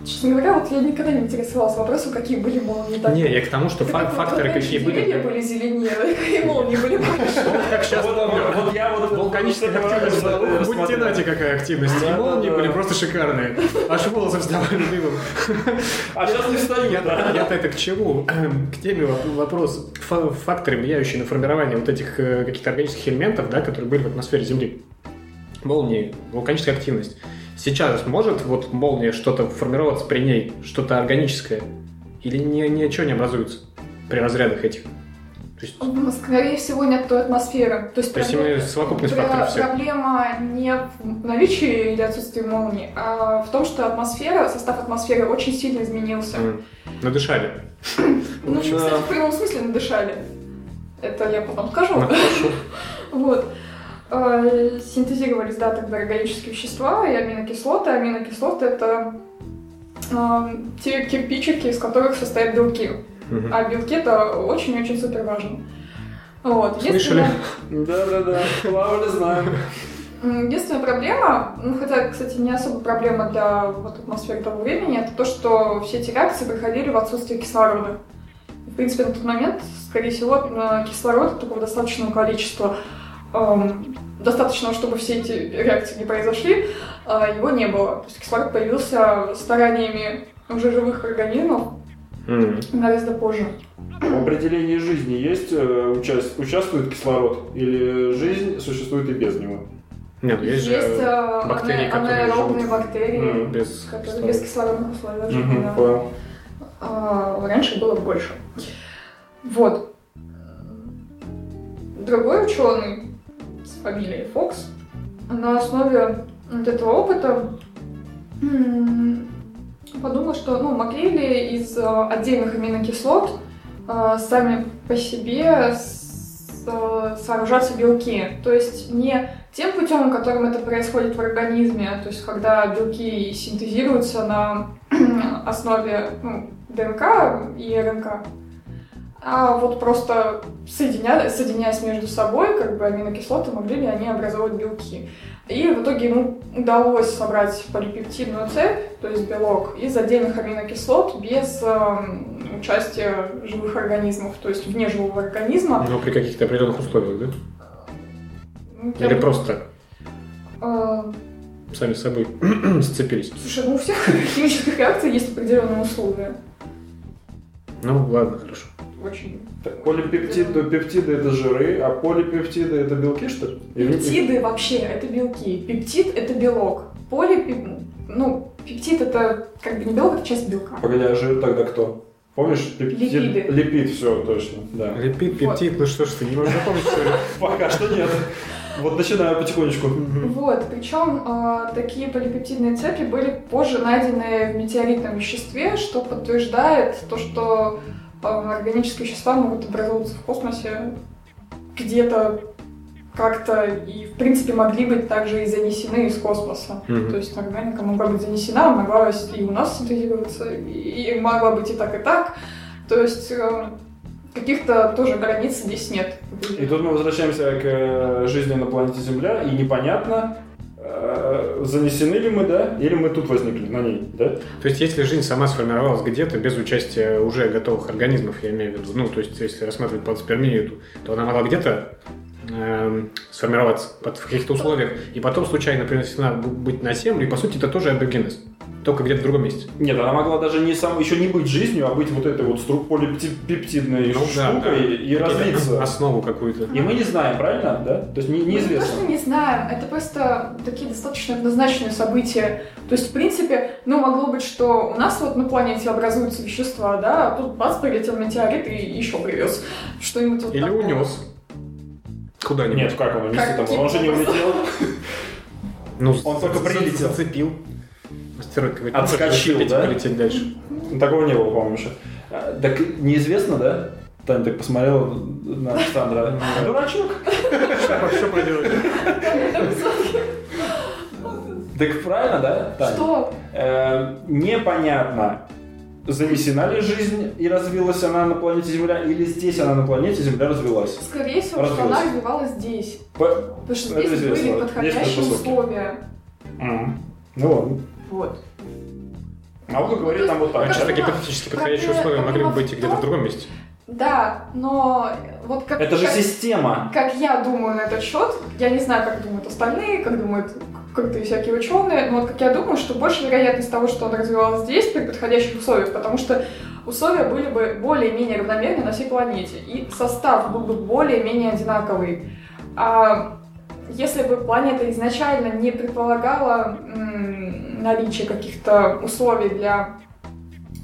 [SPEAKER 3] честно говоря, вот я никогда не интересовалась вопросом, какие были молнии тогда.
[SPEAKER 2] Не, я к тому, что фак- факторы
[SPEAKER 3] вот
[SPEAKER 2] какие были.
[SPEAKER 3] Деревья были зеленее, какие молнии были больше.
[SPEAKER 2] Как сейчас
[SPEAKER 1] Вот, я вот
[SPEAKER 2] Вулканическая активность. Будьте
[SPEAKER 1] смотрел.
[SPEAKER 2] нате, какая активность. И молнии были просто шикарные. Аж волосы вставали дымом.
[SPEAKER 1] А сейчас не встаю.
[SPEAKER 2] Я-то это к чему? К теме воп- вопрос. Фа- Факторы, влияющие на формирование вот этих э, каких-то органических элементов, да, которые были в атмосфере Земли. Молнии, вулканическая активность. Сейчас может вот молния что-то формироваться при ней, что-то органическое? Или ни, ничего не образуется при разрядах этих? То есть
[SPEAKER 3] Ну, Скорее всего, нет той атмосферы. То есть,
[SPEAKER 2] То есть
[SPEAKER 3] проблема-
[SPEAKER 2] совокупность факторов всех.
[SPEAKER 3] Проблема не в наличии или отсутствии молний, а в том, что атмосфера, состав атмосферы очень сильно изменился.
[SPEAKER 2] м, надышали.
[SPEAKER 3] Ну, кстати, в прямом смысле надышали. Это я потом скажу. Вот. Э, Синтезировались, да, тогда органические вещества и аминокислоты. Аминокислоты — это э, те кирпичики, из которых состоят белки.
[SPEAKER 2] Мгм.
[SPEAKER 3] А белки — это очень-очень супер важно. Вот.
[SPEAKER 2] Слышали?
[SPEAKER 1] Да-да-да, плавали, знаем.
[SPEAKER 3] Единственная проблема, ну, хотя, кстати, не особо проблема для вот, атмосферы того времени, это то, что все эти реакции проходили в отсутствии кислорода. В принципе, на тот момент, скорее всего, кислорода такого достаточного количества, эм, достаточного, чтобы все эти реакции не произошли, э, его не было. То есть кислород появился стараниями уже живых организмов
[SPEAKER 2] М.
[SPEAKER 3] гораздо позже.
[SPEAKER 1] В определении жизни есть э, участ- участвует кислород? Или жизнь существует и без него?
[SPEAKER 2] Нет, ну есть, же
[SPEAKER 3] э,
[SPEAKER 2] бактерии,
[SPEAKER 3] ана-
[SPEAKER 2] которые
[SPEAKER 3] анаэробные
[SPEAKER 2] живут
[SPEAKER 3] бактерии.
[SPEAKER 1] М,
[SPEAKER 2] без
[SPEAKER 3] которые без
[SPEAKER 2] кислорода.
[SPEAKER 3] кислородных условий живут,
[SPEAKER 1] Мгм,
[SPEAKER 3] да.
[SPEAKER 1] понял.
[SPEAKER 3] А, раньше было больше. Вот. Другой ученый с фамилией Фокс на основе вот этого опыта м, подумал, что ну, могли ли из а, отдельных аминокислот а, сами по себе а, сооружаться белки. То есть не тем путем, которым это происходит в организме, то есть когда белки синтезируются на основе ну, ДНК и РНК, а вот просто соединя... соединяясь между собой, как бы аминокислоты, могли ли они образовывать белки. И в итоге ему удалось собрать полипептидную цепь, то есть белок, из отдельных аминокислот без эм, участия живых организмов, то есть вне живого организма.
[SPEAKER 2] Но при каких-то определенных условиях, да?
[SPEAKER 3] Ну, я
[SPEAKER 2] Или
[SPEAKER 3] бы-
[SPEAKER 2] просто
[SPEAKER 3] э,
[SPEAKER 2] сами с собой сцепились?
[SPEAKER 3] Слушай, ну у всех химических реакций есть определенные условия.
[SPEAKER 2] Ну, ладно, хорошо.
[SPEAKER 3] Очень.
[SPEAKER 1] Так, полипептиды, пептиды это жиры, а полипептиды это белки, что ли? Или-
[SPEAKER 3] Пептиды вообще это белки. Пептид это белок. Полипеп... Ну, Пептид это как бы не белок, это часть белка.
[SPEAKER 1] Погоди, а жир тогда кто? Помнишь? Пептид?
[SPEAKER 3] Липиды.
[SPEAKER 1] Липид, все, точно, да.
[SPEAKER 2] Липид, пептид, ну что ж ты, не можешь запомнить, что ли?
[SPEAKER 1] Пока что нет. Вот начинаю потихонечку.
[SPEAKER 3] Вот, причем э, такие полипептидные цепи были позже найдены в метеоритном веществе, что подтверждает то, что органические вещества могут образовываться в космосе где-то как-то и, в принципе, могли быть также и занесены из космоса.
[SPEAKER 2] Мгм.
[SPEAKER 3] То есть органика могла быть занесена, могла и у нас синтезироваться, и, могла быть и так, и так. То есть э, каких-то тоже границ здесь нет.
[SPEAKER 1] И тут мы возвращаемся к э, жизни на планете Земля, и непонятно, занесены ли мы, да, или мы тут возникли на ней, да?
[SPEAKER 2] То есть, если жизнь сама сформировалась где-то без участия уже готовых организмов, я имею в виду, ну, то есть, если рассматривать панспермию, то- она могла где-то эм, сформироваться под, в каких-то условиях, и потом случайно принесена быть на Землю, и, по сути, это тоже абиогенез, только где-то в другом месте.
[SPEAKER 1] Нет, она могла даже не сам, еще не быть жизнью, а быть вот этой вот стру- полипептидной
[SPEAKER 2] Ну, да,
[SPEAKER 1] штукой
[SPEAKER 2] да.
[SPEAKER 1] и
[SPEAKER 2] Какие-то
[SPEAKER 1] развиться.
[SPEAKER 2] Основу какую-то.
[SPEAKER 1] И мы не знаем, правильно, да? То есть не,
[SPEAKER 3] Мы
[SPEAKER 1] неизвестно.
[SPEAKER 3] что не знаем, это просто такие достаточно однозначные события. То есть, в принципе, ну, могло быть, что у нас вот на планете образуются вещества, да, а тут бац, прилетел метеорит и еще привез что-нибудь вот
[SPEAKER 2] Или
[SPEAKER 3] такое.
[SPEAKER 2] унес. Куда-нибудь.
[SPEAKER 1] Нет, как он унести
[SPEAKER 3] Как
[SPEAKER 1] там? Он же не
[SPEAKER 3] типа
[SPEAKER 1] улетел.
[SPEAKER 2] Ну,
[SPEAKER 1] Он только прилетел.
[SPEAKER 2] Зацепил. Астероид какой-то.
[SPEAKER 1] Отскочил, да?
[SPEAKER 2] полететь дальше.
[SPEAKER 1] Ну, Такого не было, по-моему, еще. А, Так неизвестно, да? Таня так посмотрела на Александра. Дурачок.
[SPEAKER 2] Что поделать?
[SPEAKER 1] Так правильно, да, Таня?
[SPEAKER 3] Что?
[SPEAKER 1] Э, непонятно, занесена ли жизнь и развилась она на планете Земля, или здесь она на планете Земля развилась.
[SPEAKER 3] Скорее всего, что
[SPEAKER 1] Развилась.
[SPEAKER 3] она развивалась здесь.
[SPEAKER 1] По-
[SPEAKER 3] Потому что
[SPEAKER 1] Это
[SPEAKER 3] здесь
[SPEAKER 1] известно,
[SPEAKER 3] были подходящие условия.
[SPEAKER 1] М. Ну ладно.
[SPEAKER 3] Вот.
[SPEAKER 1] Наука говорит нам вот так.
[SPEAKER 3] Как раз-
[SPEAKER 2] гипотетически подходящие условия могли бы быть и где-то в другом месте.
[SPEAKER 3] Да, но вот как...
[SPEAKER 1] Это же
[SPEAKER 3] как-
[SPEAKER 1] система.
[SPEAKER 3] Как я думаю на этот счет, я не знаю, как думают остальные, как думают крутые всякие ученые, но вот как я думаю, что больше вероятность того, что он развивалась здесь при подходящих условиях, потому что условия были бы более-менее равномерны на всей планете, и состав был бы более-менее одинаковый. А если бы планета изначально не предполагала наличие каких-то условий для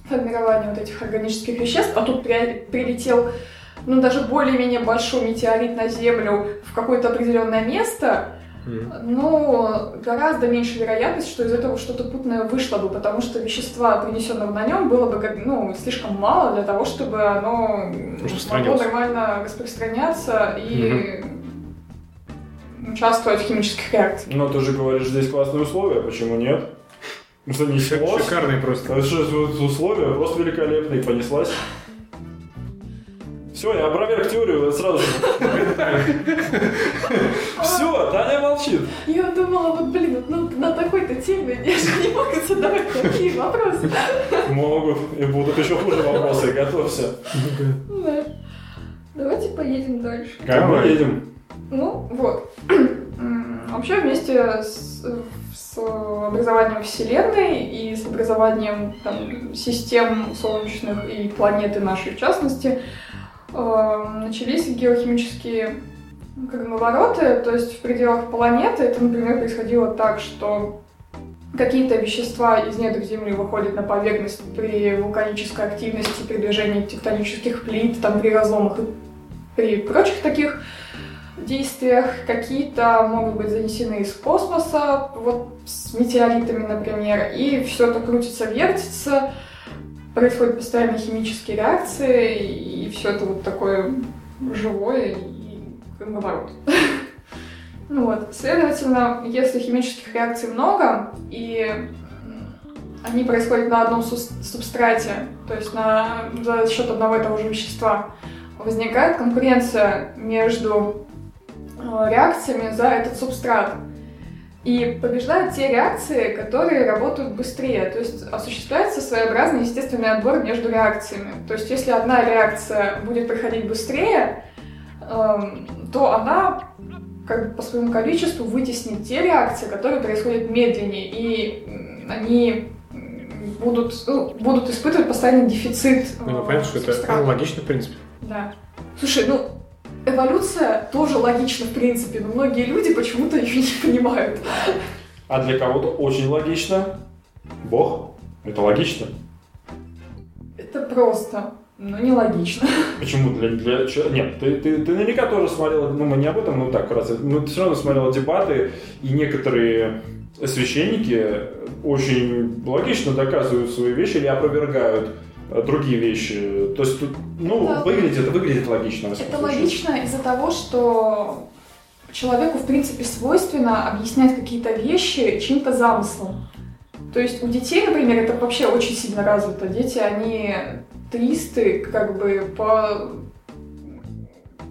[SPEAKER 3] формирования вот этих органических веществ, а тут при- прилетел ну, даже более-менее большой метеорит на Землю в какое-то определенное место,
[SPEAKER 2] Мгм.
[SPEAKER 3] ну, гораздо меньше вероятность, что из этого что-то путное вышло бы, потому что вещества, принесенного на нем, было бы ну, слишком мало для того, чтобы оно могло нормально распространяться и участвовать в химических реакциях.
[SPEAKER 1] Ну, ты же говоришь, здесь классные условия, почему нет? Ну, что не
[SPEAKER 2] Шик-
[SPEAKER 1] шло?
[SPEAKER 2] Шикарный просто.
[SPEAKER 1] Условия просто великолепные, понеслась. Все, я опроверг теорию сразу же. Все, Таня молчит.
[SPEAKER 3] Я думала, вот, блин, ну, на такой-то теме я же не могу задавать такие вопросы.
[SPEAKER 1] Могут, и будут еще хуже вопросы, готовься.
[SPEAKER 3] Да. Давайте поедем дальше.
[SPEAKER 1] Как мы едем?
[SPEAKER 3] Ну, вот. Вообще вместе с, с образованием Вселенной и с образованием там, систем солнечных и планеты нашей в частности, э, начались геохимические круговороты, то есть в пределах планеты это, например, происходило так, что какие-то вещества из недр Земли выходят на поверхность при вулканической активности, при движении тектонических плит, там, при разломах и при прочих таких действиях. Какие-то могут быть занесены из космоса, вот с метеоритами, например, и все это крутится, вертится, происходят постоянные химические реакции, и все это вот такое живое и круговорот. Ну вот, следовательно, если химических реакций много, и они происходят на одном субстрате, то есть на, за счет одного и того же вещества, возникает конкуренция между реакциями за этот субстрат. И побеждают те реакции, которые работают быстрее. То есть осуществляется своеобразный естественный отбор между реакциями. То есть если одна реакция будет проходить быстрее, эм, то она как бы по своему количеству вытеснит те реакции, которые происходят медленнее, и они будут, ну, будут испытывать постоянный дефицит.
[SPEAKER 2] Ну,
[SPEAKER 3] э,
[SPEAKER 2] понятно, что это логично, в принципе.
[SPEAKER 3] Да. Слушай, ну, эволюция тоже логична в принципе, но многие люди почему-то ее не понимают.
[SPEAKER 1] А для кого-то очень логично. Бог? Это логично?
[SPEAKER 3] Это просто, но нелогично.
[SPEAKER 1] Почему? Для, для Нет, ты, ты, ты наверняка тоже смотрела, ну мы не об этом, ну так, раз, ну ты все равно смотрела дебаты, и некоторые священники очень логично доказывают свои вещи или опровергают другие вещи. То есть тут, ну,
[SPEAKER 3] Да.
[SPEAKER 1] выглядит, выглядит логично.
[SPEAKER 3] Это логично из-за того, что человеку, в принципе, свойственно объяснять какие-то вещи чьим-то замыслом. То есть у детей, например, это вообще очень сильно развито. Дети, они теисты как бы по,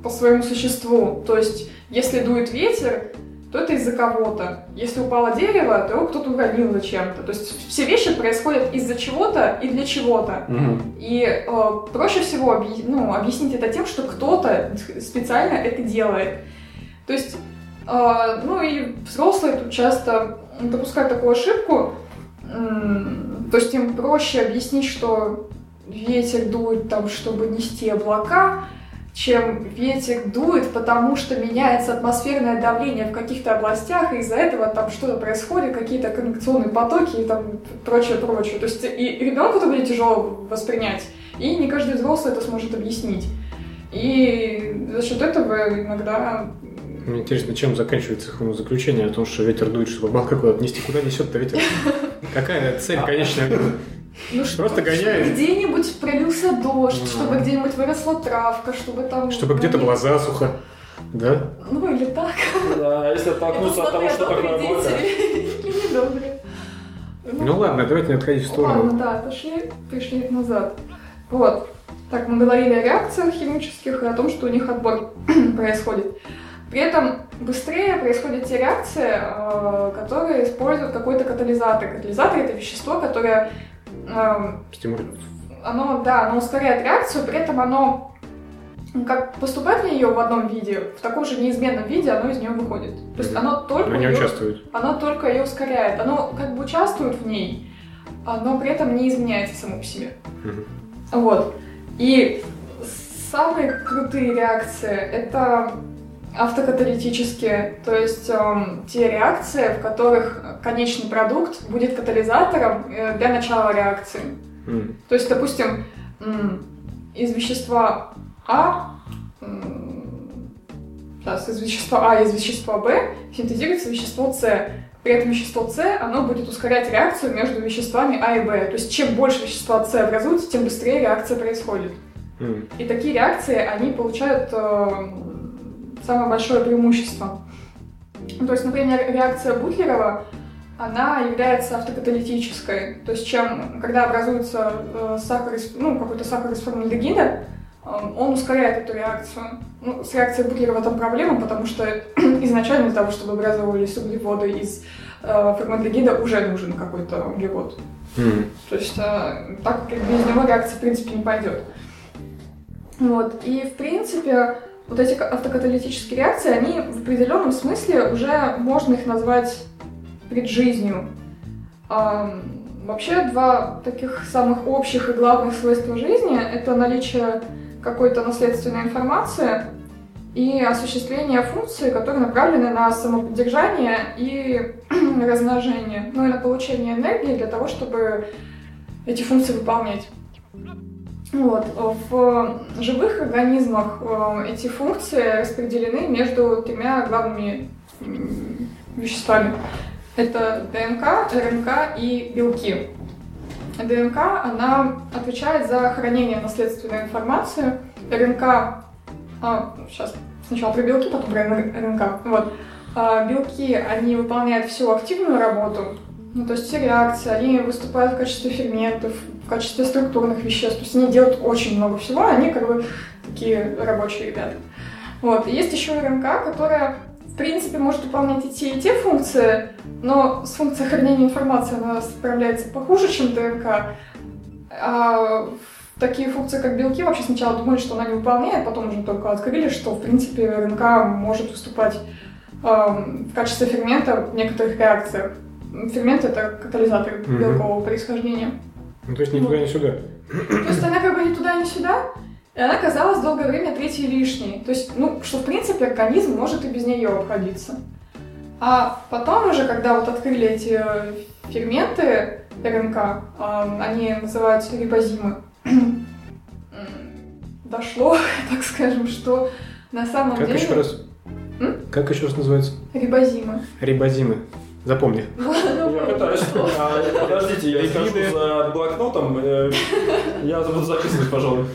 [SPEAKER 3] по своему существу. То есть если дует ветер, то это из-за кого-то. Если упало дерево, то его кто-то уронил зачем-то. То есть все вещи происходят из-за чего-то и для чего-то.
[SPEAKER 1] Мгм.
[SPEAKER 3] И э, проще всего объ- ну, объяснить это тем, что кто-то специально это делает. То есть, э, ну и взрослые тут часто допускают такую ошибку. То есть им проще объяснить, что ветер дует там, чтобы нести облака, чем ветер дует, потому что меняется атмосферное давление в каких-то областях, и из-за этого там что-то происходит, какие-то конвекционные потоки и там прочее, прочее. То есть и ребенку это будет тяжело воспринять, и не каждый взрослый это сможет объяснить. И за счет этого иногда
[SPEAKER 2] Мне интересно, чем заканчивается их заключение о том, что ветер дует, чтобы облака куда-то нести. Куда несет-то ветер? Какая цель конечная?
[SPEAKER 3] Ну,
[SPEAKER 2] Просто гоняет.
[SPEAKER 3] чтобы где-нибудь пролился дождь,
[SPEAKER 2] Ну.
[SPEAKER 3] чтобы где-нибудь выросла травка, чтобы там...
[SPEAKER 2] Чтобы где-то была засуха. Да?
[SPEAKER 3] Ну или так.
[SPEAKER 1] Да, если оттолкнуться от того, что такое
[SPEAKER 3] дети или недобрые.
[SPEAKER 2] Ну ладно, давайте не отходить в сторону.
[SPEAKER 3] Ладно, да, отошли, пришли назад. Вот. Так, мы говорили о реакциях химических и о том, что у них отбор происходит. При этом быстрее происходят те реакции, э, которые используют какой-то катализатор. Катализатор это вещество, которое
[SPEAKER 2] Стимулирует.
[SPEAKER 3] оно, да, оно ускоряет реакцию, при этом оно как поступает в нее в одном виде, в таком же неизменном виде оно из нее выходит. То есть оно только
[SPEAKER 2] Но не участвует.
[SPEAKER 3] оно только ее ускоряет. Оно как бы участвует в ней, но при этом не изменяется само по себе. Вот. И самые крутые реакции это автокаталитические, то есть эм, те реакции, в которых конечный продукт будет катализатором э, для начала реакции.
[SPEAKER 2] М.
[SPEAKER 3] То есть, допустим, из вещества А, сейчас, из вещества А из вещества Б синтезируется вещество С. При этом вещество С, оно будет ускорять реакцию между веществами А и Б. То есть, чем больше вещества С образуется, тем быстрее реакция происходит.
[SPEAKER 2] М.
[SPEAKER 3] И такие реакции, они получают э, самое большое преимущество. Ну, То есть, например, реакция Бутлерова, она является автокаталитической. То есть, чем, когда образуется э, сахар из, ну, какой-то сахар из формальдегида, э, он ускоряет эту реакцию. Ну, с реакцией Бутлерова там проблема, потому что изначально для того, чтобы образовывались углеводы из э, формальдегида, уже нужен какой-то углевод.
[SPEAKER 2] М.
[SPEAKER 3] То есть э, так как без него реакция в принципе не пойдет. Вот. И в принципе вот эти ка- автокаталитические реакции, они в определенном смысле уже можно их назвать преджизнью. Вообще два таких самых общих и главных свойства жизни — это наличие какой-то наследственной информации и осуществление функций, которые направлены на самоподдержание и размножение, ну и на получение энергии для того, чтобы эти функции выполнять. Вот. В живых организмах э, эти функции распределены между тремя главными веществами. Это ДНК, РНК и белки. ДНК, она отвечает за хранение наследственной информации. РНК, а, сейчас сначала про белки, потом про РНК. Вот. А, белки, они выполняют всю активную работу, ну, то есть все реакции, они выступают в качестве ферментов, в качестве структурных веществ. То есть они делают очень много всего, они как бы такие рабочие ребята. Вот. И есть еще РНК, которая, в принципе, может выполнять и те, и те функции, но с функцией хранения информации она справляется похуже, чем ДНК. А такие функции, как белки, вообще сначала думали, что она не выполняет, потом уже только открыли, что, в принципе, РНК может выступать эм, в качестве фермента в некоторых реакциях. Фермент — это катализатор
[SPEAKER 2] Мгм.
[SPEAKER 3] белкового происхождения.
[SPEAKER 2] Ну, то есть ни туда, ни сюда.
[SPEAKER 3] То есть она как бы ни туда, ни сюда, и она казалась долгое время третьей лишней. То есть, ну, что в принципе организм может и без нее обходиться. А потом уже, когда вот открыли эти э, ферменты РНК, а, они называются рибозимы, дошло, так скажем, что на самом
[SPEAKER 2] как
[SPEAKER 3] деле...
[SPEAKER 2] Еще раз?
[SPEAKER 3] М?
[SPEAKER 2] Как еще раз называется?
[SPEAKER 3] Рибозимы.
[SPEAKER 2] Рибозимы. Запомни.
[SPEAKER 3] Ну,
[SPEAKER 1] пытаюсь. Подождите, я скажу за блокнотом. э, Я буду записывать, пожалуй.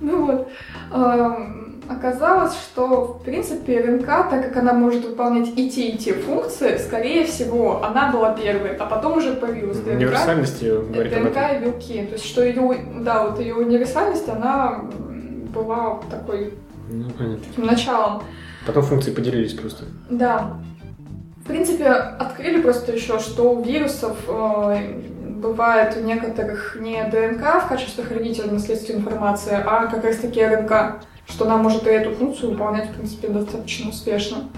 [SPEAKER 3] Ну вот, эм, оказалось, что, в принципе, РНК, так как она может выполнять и те, и те функции, скорее всего, она была первой, а потом уже появилась ДНК.
[SPEAKER 2] Универсальность говорит об
[SPEAKER 3] ДНК
[SPEAKER 2] этом.
[SPEAKER 3] и белки. То есть, что ее, да, вот ее универсальность, она была такой
[SPEAKER 2] Ну, понятно.
[SPEAKER 3] таким началом.
[SPEAKER 2] Потом функции поделились просто.
[SPEAKER 3] Да. В принципе, открыли просто еще, что у вирусов э, бывает у некоторых не ДНК в качестве хранителя наследственной информации, а как раз таки РНК, что она может и эту функцию выполнять, в принципе, достаточно успешно.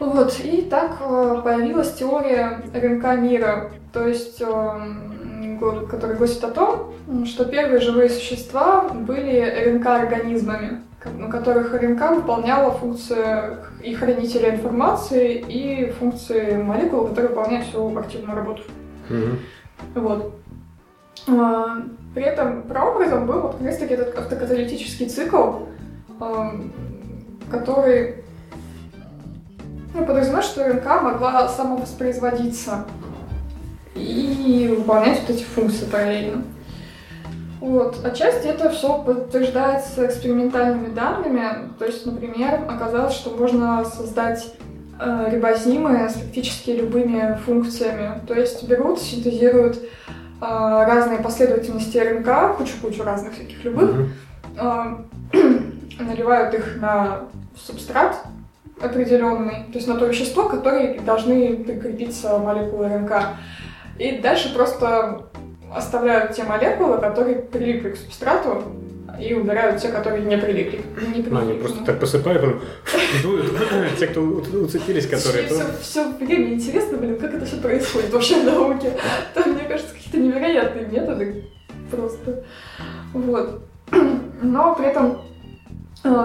[SPEAKER 3] Вот, и так э, появилась теория РНК мира, то есть, э, которая гласит о том, что первые живые существа были РНК-организмами, у которых РНК выполняла функции и хранителя информации, и функции молекул, которые выполняют всю активную работу.
[SPEAKER 2] Мгм.
[SPEAKER 3] Вот. А, При этом прообразом был вот как раз таки этот автокаталитический цикл, а, который ну, подразумевает, что РНК могла самовоспроизводиться и выполнять вот эти функции параллельно. Вот. Отчасти это все подтверждается экспериментальными данными. То есть, например, оказалось, что можно создать э, рибозимы с практически любыми функциями. То есть берут, синтезируют э, разные последовательности РНК, кучу-кучу разных всяких любых,
[SPEAKER 2] Мгм.
[SPEAKER 3] э, наливают их на субстрат определенный, то есть на то вещество, которое должны прикрепиться молекулы РНК. И дальше просто оставляют те молекулы, которые прилипли к субстрату, и убирают те, которые не прилипли. Не
[SPEAKER 2] Ну, они
[SPEAKER 3] прилипли.
[SPEAKER 2] просто так посыпают, потом дуют. Те, кто уцепились, которые...
[SPEAKER 3] Все, все время интересно, блин, как это все происходит вообще в науке. Там, мне кажется, какие-то невероятные методы просто. Вот. Но при этом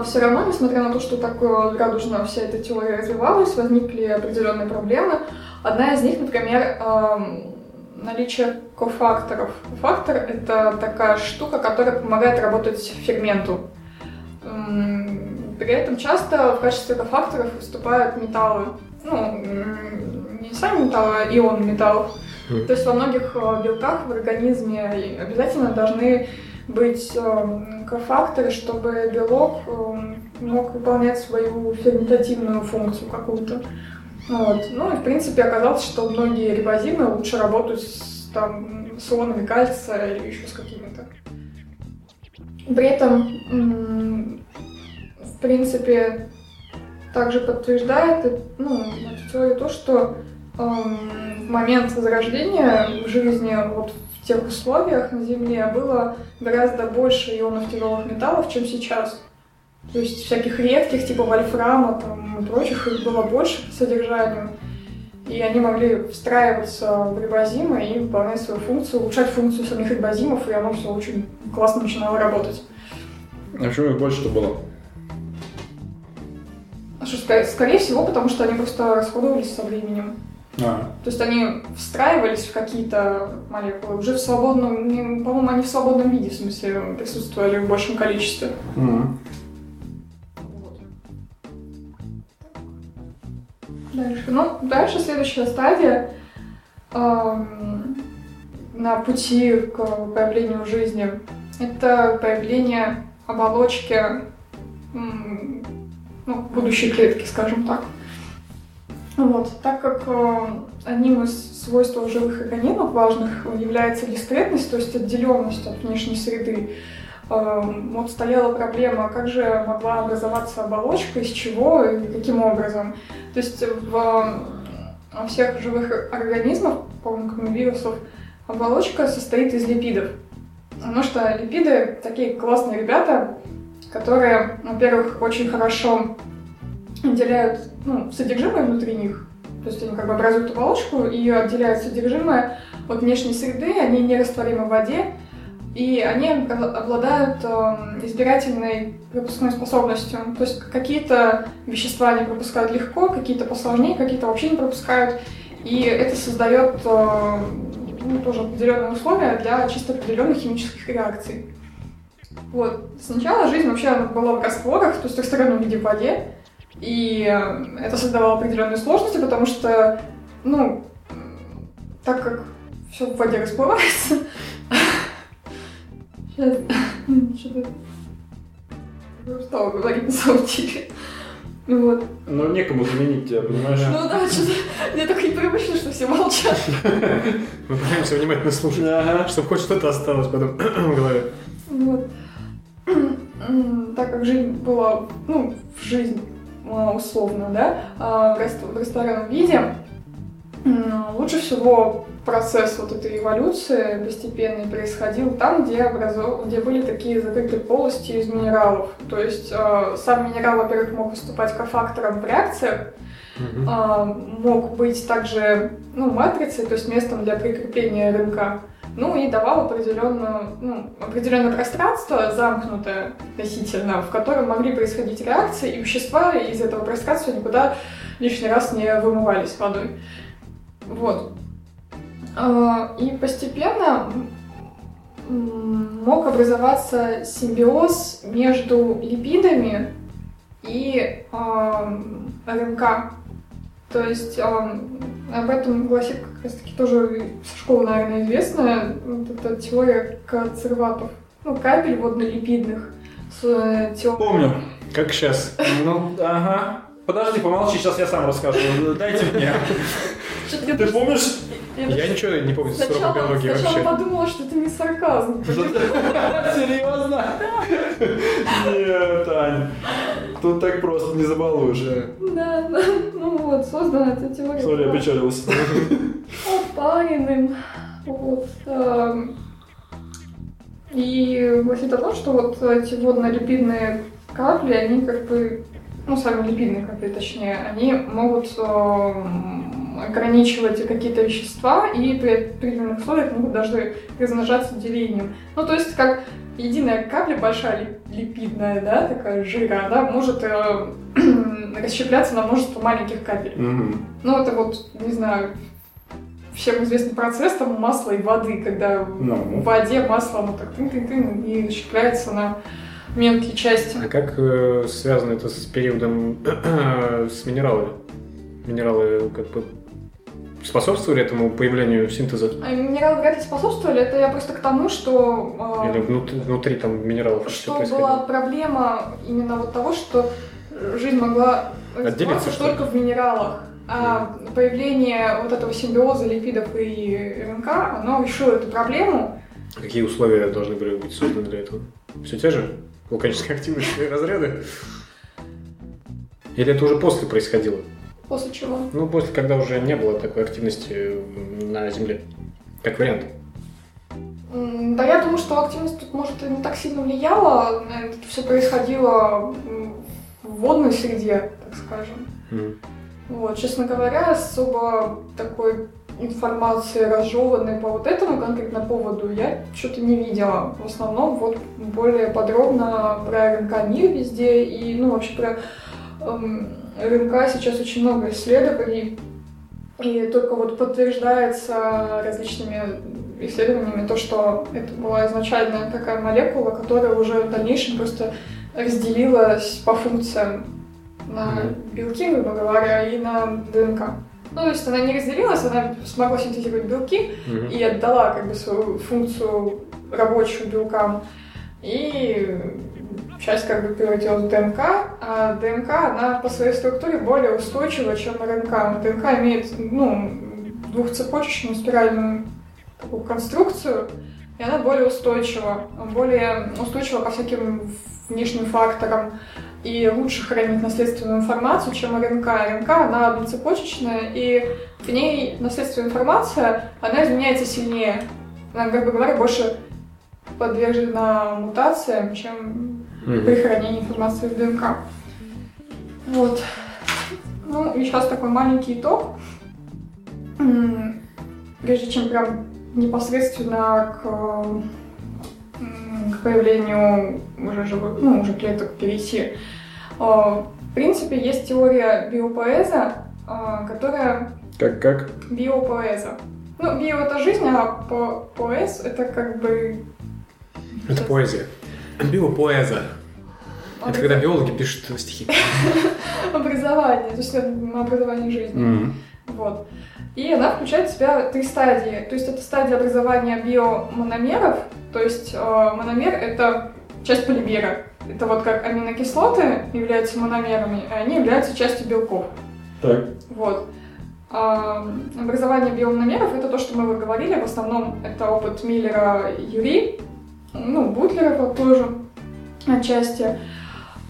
[SPEAKER 3] все равно, несмотря на то, что так э, радужно вся эта теория развивалась, возникли определенные проблемы. Одна из них, например, эм, наличие кофакторов. Кофактор — это такая штука, которая помогает работать ферменту. При этом часто в качестве кофакторов выступают металлы. Ну, не сами металлы, а ионы металлов.
[SPEAKER 2] Мгм.
[SPEAKER 3] То есть во многих э, белках в организме обязательно должны быть э, кофакторы, чтобы белок э, мог выполнять свою ферментативную функцию какую-то. Вот. Ну и в принципе оказалось, что многие рибозимы лучше работают с, там, с ионами кальция или еще с какими-то. При этом, в принципе, также подтверждает ну, эту теорию то, что эм, в момент зарождения в жизни вот в тех условиях на Земле было гораздо больше ионов тяжелых металлов, чем сейчас. То есть всяких редких, типа вольфрама там, и прочих, их было больше по содержанию. И они могли встраиваться в рибозимы и выполнять свою функцию, улучшать функцию самих рибозимов, и оно все очень классно начинало работать.
[SPEAKER 1] А почему их больше-то было?
[SPEAKER 3] А что, ска- скорее всего, потому что они просто расходовались со временем.
[SPEAKER 1] А,
[SPEAKER 3] То есть они встраивались в какие-то молекулы уже в свободном, по-моему, они в свободном виде, в смысле, присутствовали в большем количестве.
[SPEAKER 1] м.
[SPEAKER 3] Дальше. Ну, дальше следующая стадия эм, на пути к появлению жизни. Это появление оболочки ну, будущей клетки, скажем так. Вот. Так как э, одним из свойств живых организмов важных является дискретность, то есть отделенность от внешней среды, вот стояла проблема, как же могла образоваться оболочка, из чего и каким образом. То есть в, во всех живых организмах, по-моему, кроме вирусов, оболочка состоит из липидов. Потому что липиды такие классные ребята, которые, во-первых, очень хорошо отделяют ну, содержимое внутри них. То есть они как бы образуют оболочку и отделяют содержимое от внешней среды, они нерастворимы в воде, и они обладают э, избирательной пропускной способностью. То есть какие-то вещества они пропускают легко, какие-то посложнее, какие-то вообще не пропускают. и это создает э, ну, тоже определенные условия для чисто определенных химических реакций. Вот. Сначала жизнь вообще была в растворах, то есть в растворенном виде в воде, и э, это создавало определенные сложности, потому что, ну, так как все в воде расплывается, сейчас, что-то устала говорить на самом деле. Ну вот.
[SPEAKER 1] Но некому заменить тебя, понимаешь?
[SPEAKER 3] Ну да, что-то мне так непривычно, что все молчат.
[SPEAKER 2] Мы пытаемся внимательно слушать,
[SPEAKER 1] Ага.
[SPEAKER 2] чтобы хоть что-то осталось потом в голове.
[SPEAKER 3] Вот. Так как жизнь была, ну, в жизнь а, условно, да, а, в рест- в ресторанном виде, лучше всего процесс вот этой эволюции постепенный происходил там, где, образов... где были такие закрытые полости из минералов. То есть э, сам минерал, во-первых, мог выступать кофактором в реакциях, а, мог быть также ну, матрицей, то есть местом для прикрепления РНК. Ну и давал определенное, ну, определенное пространство, замкнутое относительно, в котором могли происходить реакции, и вещества из этого пространства никуда лишний раз не вымывались водой. Вот. А, И постепенно мог образоваться симбиоз между липидами и ам, РНК. То есть ам, об этом гласит как раз таки тоже со школы, наверное, известная вот эта теория консерватов. Ну, капель водно-липидных с э, теорией.
[SPEAKER 1] Помню.
[SPEAKER 2] Как сейчас?
[SPEAKER 1] Ну, ага. Подожди, помолчи, сейчас я сам расскажу. Дайте мне. Ты помнишь?
[SPEAKER 3] я
[SPEAKER 2] ничего не помню с уроком
[SPEAKER 3] Сначала,
[SPEAKER 2] биологии
[SPEAKER 3] сначала
[SPEAKER 2] вообще.
[SPEAKER 3] подумала, что это не сарказм.
[SPEAKER 1] Серьезно? Нет, Ань. Тут так просто не забалуешь.
[SPEAKER 3] Да, да. Ну вот, создана эта теория.
[SPEAKER 1] Сори, я
[SPEAKER 3] по
[SPEAKER 1] печалился.
[SPEAKER 3] опаренным. Вот. эм, И гласит о том, что вот эти водно-липидные капли, они как бы, ну, сами липидные капли, точнее, они могут эм, ограничивать какие-то вещества и при определенных условиях могут даже размножаться делением. Ну, то есть, как единая капля, большая лип- липидная, да, такая жира, она может э, расщепляться на множество маленьких капель.
[SPEAKER 1] Мгм.
[SPEAKER 3] Ну, это вот, не знаю, всем известный процесс там масла и воды, когда
[SPEAKER 1] Ну.
[SPEAKER 3] в воде масло, оно так тын-тын-тын и расщепляется на мелкие части.
[SPEAKER 2] А как э, связано это с периодом с минералами? Минералы как бы способствовали этому появлению синтеза?
[SPEAKER 3] А Минералы вряд ли способствовали, это я просто к тому, что, э,
[SPEAKER 2] Или внут- внутри там минералов
[SPEAKER 3] что
[SPEAKER 2] происходило?
[SPEAKER 3] была проблема именно вот того, что жизнь могла развиваться
[SPEAKER 2] что
[SPEAKER 3] только в минералах. А появление вот этого симбиоза липидов и РНК, оно решило эту проблему,
[SPEAKER 2] А Какие условия должны были быть созданы для этого? Все те же? Вулканическая активность и разряды? Или это уже после происходило?
[SPEAKER 3] После чего
[SPEAKER 2] Ну, после, когда уже не было такой активности на Земле. Как вариант.
[SPEAKER 3] Да, я думаю, что активность тут, может, и не так сильно влияла. Это все происходило в водной среде, так скажем.
[SPEAKER 2] Мгм.
[SPEAKER 3] Вот, честно говоря, особо такой информации разжеванной по вот этому конкретно поводу я что-то не видела. В основном вот более подробно про РНК мир везде и, ну, вообще про эм, РНК сейчас очень много исследований, и только вот подтверждается различными исследованиями то, что это была изначально такая молекула, которая уже в дальнейшем просто разделилась по функциям на белки, грубо говоря, и на ДНК. Ну, то есть она не разделилась, она смогла синтезировать белки
[SPEAKER 2] Мгм.
[SPEAKER 3] и отдала как бы свою функцию рабочую белкам. И часть как бы превратилась в ДНК, а ДНК, она по своей структуре более устойчива, чем РНК. ДНК имеет, ну, двухцепочечную спиральную такую конструкцию, и она более устойчива, более устойчива ко всяким внешним факторам и лучше хранит наследственную информацию, чем РНК. РНК, она одноцепочечная, и в ней наследственная информация, она изменяется сильнее. Она, грубо говоря, больше подвержена мутациям, чем
[SPEAKER 2] Мгм.
[SPEAKER 3] при хранении информации в ДНК. Вот. Ну, и сейчас такой маленький итог. Прежде чем прям непосредственно к, к появлению уже живых, ну, уже клеток перейти. А, В принципе, есть теория биопоэза, а, которая
[SPEAKER 1] Как, как?
[SPEAKER 3] Биопоэза. Ну, био это жизнь, а по поэз это как бы
[SPEAKER 2] Это поэзия. Биопоэза. Это когда биологи пишут стихи.
[SPEAKER 3] образование, то есть это образование жизни. Вот. И она включает в себя три стадии. То есть это стадия образования биомономеров, то есть э, мономер это часть полимера. Это вот как аминокислоты являются мономерами, а они являются частью белков.
[SPEAKER 1] Так.
[SPEAKER 3] Вот. А, образование биомономеров это то, что мы вот говорили, в основном это опыт Миллера Юри, ну, Бутлера вот тоже отчасти.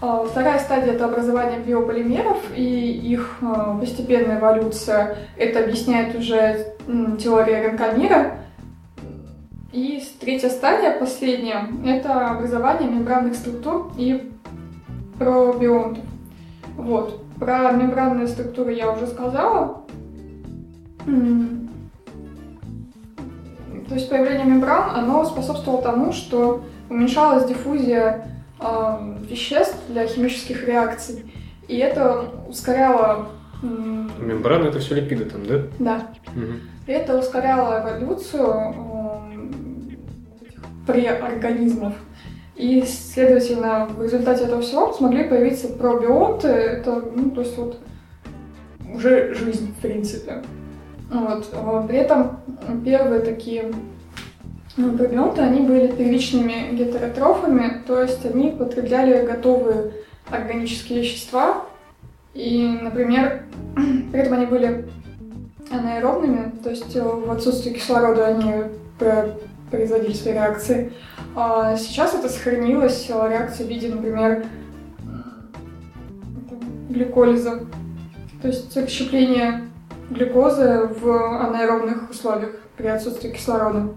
[SPEAKER 3] А, Вторая стадия это образование биополимеров и их а, постепенная эволюция. Это объясняет уже теория Ранкомира. И третья стадия, последняя, это образование мембранных структур и пробионтов. Вот. Про мембранные структуры я уже сказала. То есть появление мембран, оно способствовало тому, что уменьшалась диффузия э, веществ для химических реакций. И это ускоряло... м,
[SPEAKER 2] Мембрана это все липиды там, да?
[SPEAKER 3] Да,
[SPEAKER 2] Мгм.
[SPEAKER 3] и это ускоряло эволюцию этих преорганизмов. И, следовательно, в результате этого всего смогли появиться пробионты. Это, ну, то есть вот уже жизнь, в принципе. Вот. При этом первые такие ну, они были первичными гетеротрофами, то есть они потребляли готовые органические вещества. И, например, при этом они были анаэробными, то есть э, в отсутствии кислорода они пр- производили свои реакции. А сейчас это сохранилось, э, реакция в виде, например, гликолиза, то есть расщепление глюкозы в анаэробных условиях при отсутствии кислорода.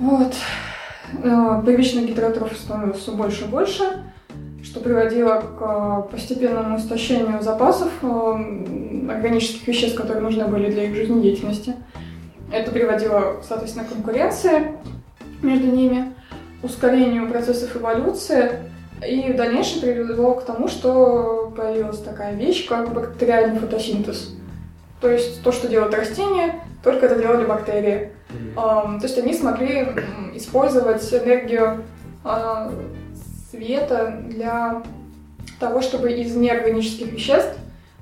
[SPEAKER 3] Вот. Э, Первичных гетеротрофов становилось все больше и больше, что приводило к э, постепенному истощению запасов э, органических веществ, которые нужны были для их жизнедеятельности. Это приводило, соответственно, к конкуренции между ними, ускорению процессов эволюции, и в дальнейшем привело к тому, что появилась такая вещь, как бактериальный фотосинтез. То есть то, что делают растения, только это делали бактерии. То есть они смогли использовать энергию а, света для того, чтобы из неорганических веществ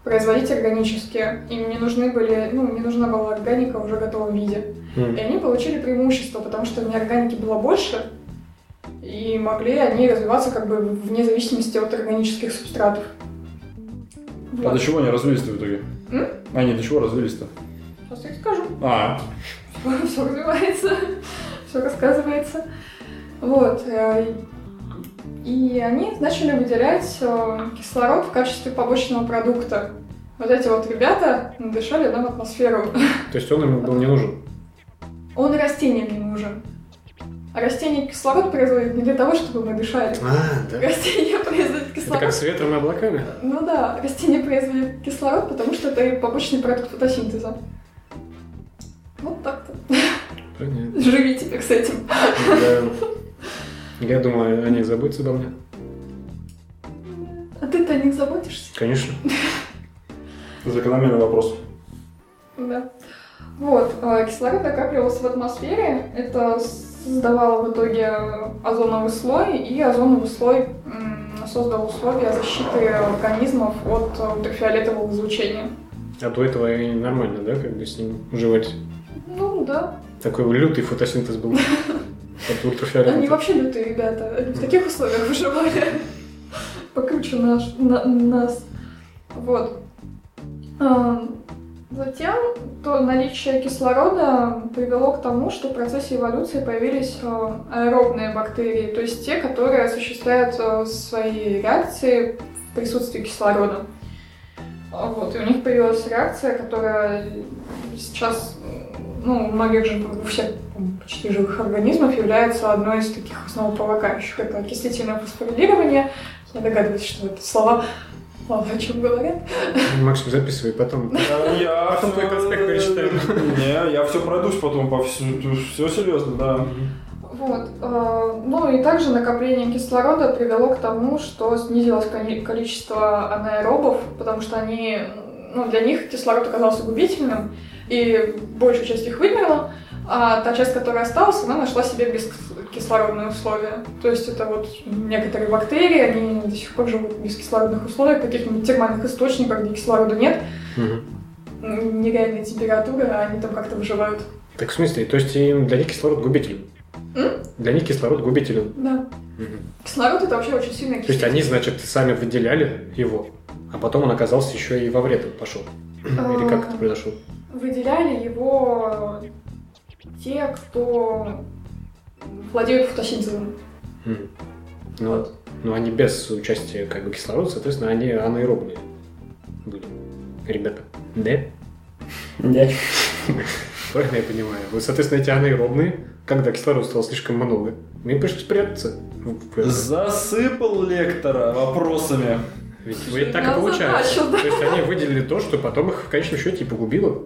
[SPEAKER 3] производить органические. Им не нужны были, ну, не нужна была органика уже в готовом виде. И они получили преимущество, потому что неорганики было больше, и могли они развиваться как бы вне зависимости от органических субстратов.
[SPEAKER 1] А
[SPEAKER 3] Вот.
[SPEAKER 1] до чего они развились-то в итоге?
[SPEAKER 3] М?
[SPEAKER 1] А, они до чего развились-то?
[SPEAKER 3] Сейчас я скажу.
[SPEAKER 1] А,
[SPEAKER 3] все развивается, все рассказывается. Вот. э, И они начали выделять э, кислород в качестве побочного продукта. Вот эти вот ребята дышали нам атмосферу.
[SPEAKER 2] То есть он им был не нужен.
[SPEAKER 3] Он растениям не нужен. А растение кислород производит не для того, чтобы мы дышали.
[SPEAKER 2] А, да.
[SPEAKER 3] Растение производит
[SPEAKER 2] Это
[SPEAKER 3] кислород.
[SPEAKER 2] как с ветром и облаками.
[SPEAKER 3] Ну да, растение производит кислород, потому что это побочный продукт фотосинтеза. Вот так-то.
[SPEAKER 2] Понятно.
[SPEAKER 3] Живи теперь с этим.
[SPEAKER 2] Да. Я думаю, они заботятся обо мне.
[SPEAKER 3] А ты-то о них заботишься?
[SPEAKER 2] Конечно.
[SPEAKER 1] закономерный вопрос.
[SPEAKER 3] Да. Вот, э, кислород накапливался в атмосфере, это создавало в итоге озоновый слой, и озоновый слой м, создал условия защиты организмов от э, ультрафиолетового излучения.
[SPEAKER 2] А до этого и нормально, да, как бы с ним жевать.
[SPEAKER 3] Ну да,
[SPEAKER 2] Такой лютый фотосинтез был. От
[SPEAKER 3] они
[SPEAKER 2] ультрафиолета.
[SPEAKER 3] вообще лютые ребята, они в таких условиях выживали. Покруче наш, на- нас. Вот. Затем то наличие кислорода привело к тому, что в процессе эволюции появились э, аэробные бактерии, то есть те, которые осуществляют э, свои реакции в присутствии кислорода. А Вот, и у них появилась реакция, которая сейчас ну, у многих же, у всех почти живых организмов является одной из таких основополагающих. Это окислительное фосфорилирование. Я догадываюсь, что это слова мало о чем говорят.
[SPEAKER 2] Максим, записывай, потом.
[SPEAKER 1] Я
[SPEAKER 2] Потом твой конспект перечитаем.
[SPEAKER 1] Не, я все пройдусь потом по все, все серьезно, да.
[SPEAKER 3] Вот. э, Ну и также накопление кислорода привело к тому, что снизилось количество анаэробов, потому что они ну, для них кислород оказался губительным, и большая часть их вымерла, а та часть, которая осталась, она нашла себе бескислородные условия. То есть это вот некоторые бактерии, они до сих пор живут в бескислородных условиях, каких-нибудь термальных источниках, где кислорода нет,
[SPEAKER 2] Мгм.
[SPEAKER 3] нереальная температура, а они там как-то выживают.
[SPEAKER 2] Так в смысле, то есть им для них кислород губителен?
[SPEAKER 3] М?
[SPEAKER 2] Для них кислород губителен.
[SPEAKER 3] Да.
[SPEAKER 2] Мгм.
[SPEAKER 3] Кислород это вообще очень сильная
[SPEAKER 2] То есть они, значит, сами выделяли его, а потом он оказался еще и во вред пошел. Или как это произошло?
[SPEAKER 3] Выделяли его те, кто владеют фотосинтезом.
[SPEAKER 2] Мгм. Ну, ну, они без участия как бы кислорода, соответственно, они анаэробные были. Ребята. Да?
[SPEAKER 1] Нет.
[SPEAKER 2] Правильно я понимаю. Вот, соответственно, эти анаэробные, когда кислорода стало слишком много, им пришлось прятаться.
[SPEAKER 1] Засыпал лектора вопросами.
[SPEAKER 2] Ведь так и
[SPEAKER 3] Я
[SPEAKER 2] получается.
[SPEAKER 3] да.
[SPEAKER 2] То есть они выделили то, что потом их в конечном счете и погубило.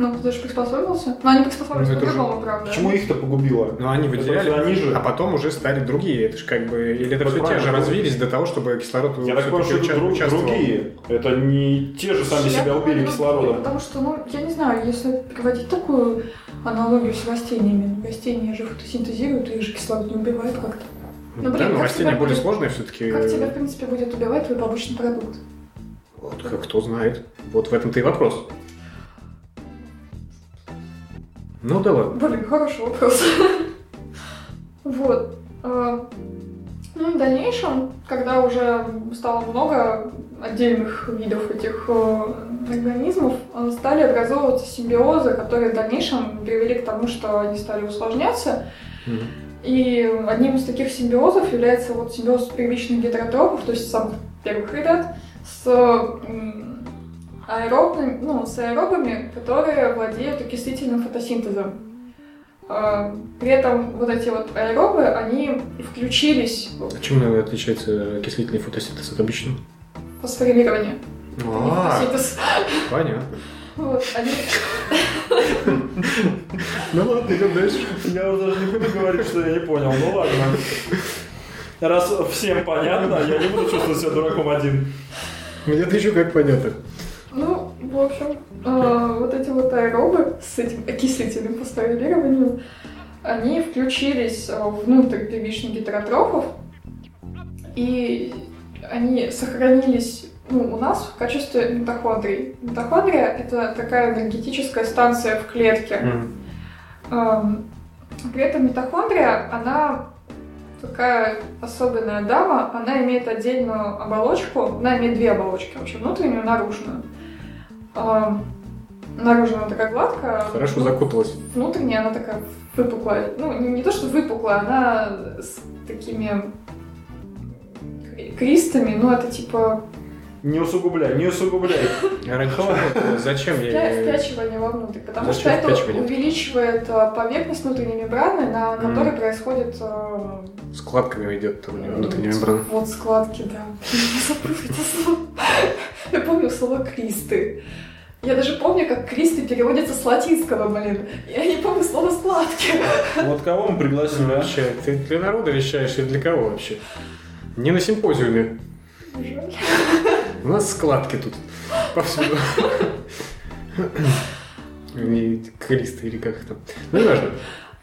[SPEAKER 3] Ну, ты же приспособился. Но они приспособились
[SPEAKER 2] Ну, это
[SPEAKER 3] по-другому, правда.
[SPEAKER 1] Почему их-то погубило?
[SPEAKER 2] Но они выделяли,
[SPEAKER 1] они же.
[SPEAKER 2] а потом уже стали другие. Это же как бы... Или это все те же развились до того, чтобы кислород
[SPEAKER 1] Я так понял, что это друг- другие. Это не те же сами
[SPEAKER 3] Я
[SPEAKER 1] себя убили
[SPEAKER 3] другие,
[SPEAKER 1] кислородом.
[SPEAKER 3] Потому что, ну, я не знаю, если приводить такую аналогию с растениями, ну, растения же фотосинтезируют, и их же кислород не убивает как-то. Ну, блин,
[SPEAKER 2] да, но
[SPEAKER 3] как
[SPEAKER 2] растения более
[SPEAKER 3] будет-
[SPEAKER 2] сложные все-таки.
[SPEAKER 3] Как тебя, в принципе, будет убивать твой побочный продукт?
[SPEAKER 2] Вот, как кто знает. Вот в этом-то и вопрос. Ну да ладно.
[SPEAKER 3] Блин, хороший вопрос. Вот. Э, Ну в дальнейшем, когда уже стало много отдельных видов этих э, организмов, э, стали образовываться симбиозы, которые в дальнейшем привели к тому, что они стали усложняться. И одним из таких симбиозов является вот симбиоз первичных гетеротропов, то есть самых первых ребят, с аэробными, ну, с аэробами, которые владеют окислительным фотосинтезом. А, При этом вот эти вот аэробы, они включились
[SPEAKER 2] А чем наверное, отличается окислительный фотосинтез от обычного?
[SPEAKER 3] фосфорилирование.
[SPEAKER 2] А,
[SPEAKER 3] фотосинтез.
[SPEAKER 2] понятно.
[SPEAKER 3] Вот, они...
[SPEAKER 2] Ну ладно, идем дальше.
[SPEAKER 1] Я уже даже не буду говорить, что я не понял. Ну ладно. Раз всем понятно, я не буду чувствовать себя дураком один.
[SPEAKER 2] Мне-то еще как понятно.
[SPEAKER 3] Ну, в общем, э, вот эти вот аэробы с этим окислительным фосфорилированием, они включились э, внутрь первичных гетеротрофов, и они сохранились ну, у нас в качестве митохондрий. Митохондрия — это такая энергетическая станция в клетке. Эм, При этом митохондрия, она такая особенная дама, она имеет отдельную оболочку, она имеет две оболочки вообще, внутреннюю и наружную. Эм, Наружная она такая гладкая,
[SPEAKER 2] Хорошо закуталась.
[SPEAKER 3] внутренняя она такая выпуклая. Ну, не, то, что выпуклая, она с такими кри- кристами, ну, это типа
[SPEAKER 1] Не усугубляй, не усугубляй.
[SPEAKER 2] Чего? Зачем я...
[SPEAKER 3] впячивание вовнутрь, потому что это увеличивает э, поверхность внутренней мембраны, на которой происходит э,
[SPEAKER 2] Складками идет там у него внутренняя мембрана.
[SPEAKER 3] Вот складки, да. Я помню слово «кристы». Я даже помню, как «кристы» переводится с латинского, блин. Я не помню слово «складки».
[SPEAKER 1] Вот кого мы пригласили, а?
[SPEAKER 2] Вообще, ты для народа вещаешь или для кого вообще? Не на симпозиуме.
[SPEAKER 3] Жаль.
[SPEAKER 2] У нас складки тут повсюду. Кристы или как там. Ну, не важно.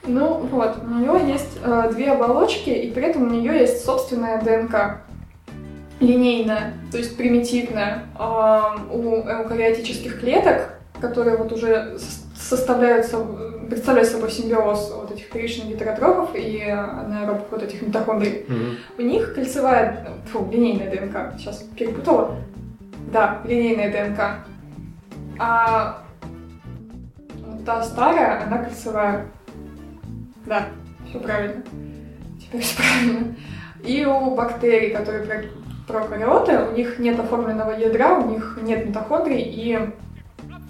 [SPEAKER 3] Ну вот, у нее есть э, две оболочки, и при этом у нее есть собственная ДНК. Линейная, то есть примитивная. А, у эукариотических клеток, которые вот уже с- составляют, соб- представляют собой симбиоз вот этих первичных гетеротрофов и анаэробных вот этих митохондрий,
[SPEAKER 2] Мгм.
[SPEAKER 3] У них кольцевая, фу, линейная ДНК, сейчас перепутала. Да, линейная ДНК. А та старая, она кольцевая. Да, все правильно. Теперь все правильно. И у бактерий, которые про- прокариоты, у них нет оформленного ядра, у них нет митохондрий, и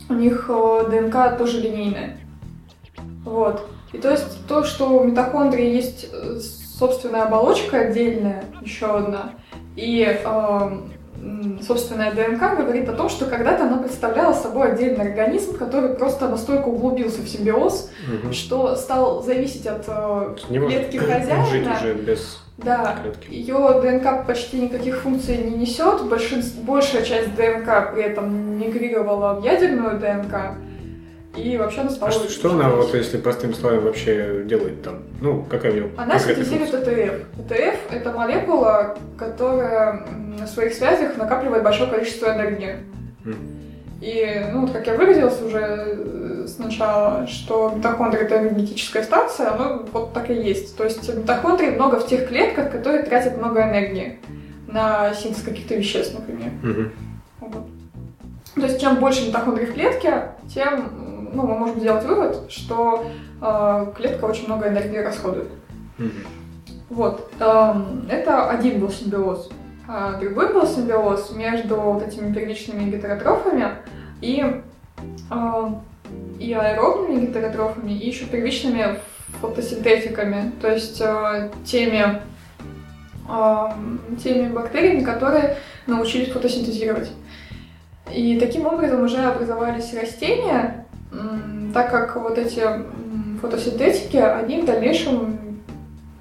[SPEAKER 3] у них э, ДНК тоже линейная. Вот. И то есть то, что у митохондрии есть э, собственная оболочка отдельная, еще одна, и э, собственная ДНК говорит о том, что когда-то она представляла собой отдельный организм, который просто настолько углубился в симбиоз,
[SPEAKER 2] Мгм.
[SPEAKER 3] что стал зависеть от э,
[SPEAKER 2] Не
[SPEAKER 3] клетки
[SPEAKER 2] жить
[SPEAKER 3] хозяина.
[SPEAKER 2] уже без...
[SPEAKER 3] Да,
[SPEAKER 2] клетки.
[SPEAKER 3] ее ДНК почти никаких функций не несет. Большинство, большая часть ДНК при этом мигрировала в ядерную ДНК. И вообще она
[SPEAKER 2] А
[SPEAKER 3] стала...
[SPEAKER 2] что, что она, вот если простым словом, вообще делает там? Ну, какая у нее
[SPEAKER 3] Она синтезирует? ЭТФ. ЭТФ — это молекула, которая на своих связях накапливает большое количество энергии.
[SPEAKER 2] М.
[SPEAKER 3] И, ну, вот как я выразилась уже э, сначала, что митохондрия — это энергетическая станция, оно вот так и есть. То есть митохондрий много в тех клетках, которые тратят много энергии на синтез каких-то веществ, например.
[SPEAKER 2] Мгм.
[SPEAKER 3] Вот. То есть чем больше митохондрий в клетке, тем ну, мы можем сделать вывод, что э, клетка очень много энергии расходует.
[SPEAKER 2] Мгм.
[SPEAKER 3] Вот. эм, это один был симбиоз. А другой был симбиоз между вот этими первичными гетеротрофами и, эм, и аэробными гетеротрофами, и еще первичными фотосинтетиками, то есть э, теми, эм, теми бактериями, которые научились фотосинтезировать. И таким образом уже образовались растения, так как вот эти фотосинтетики, они в дальнейшем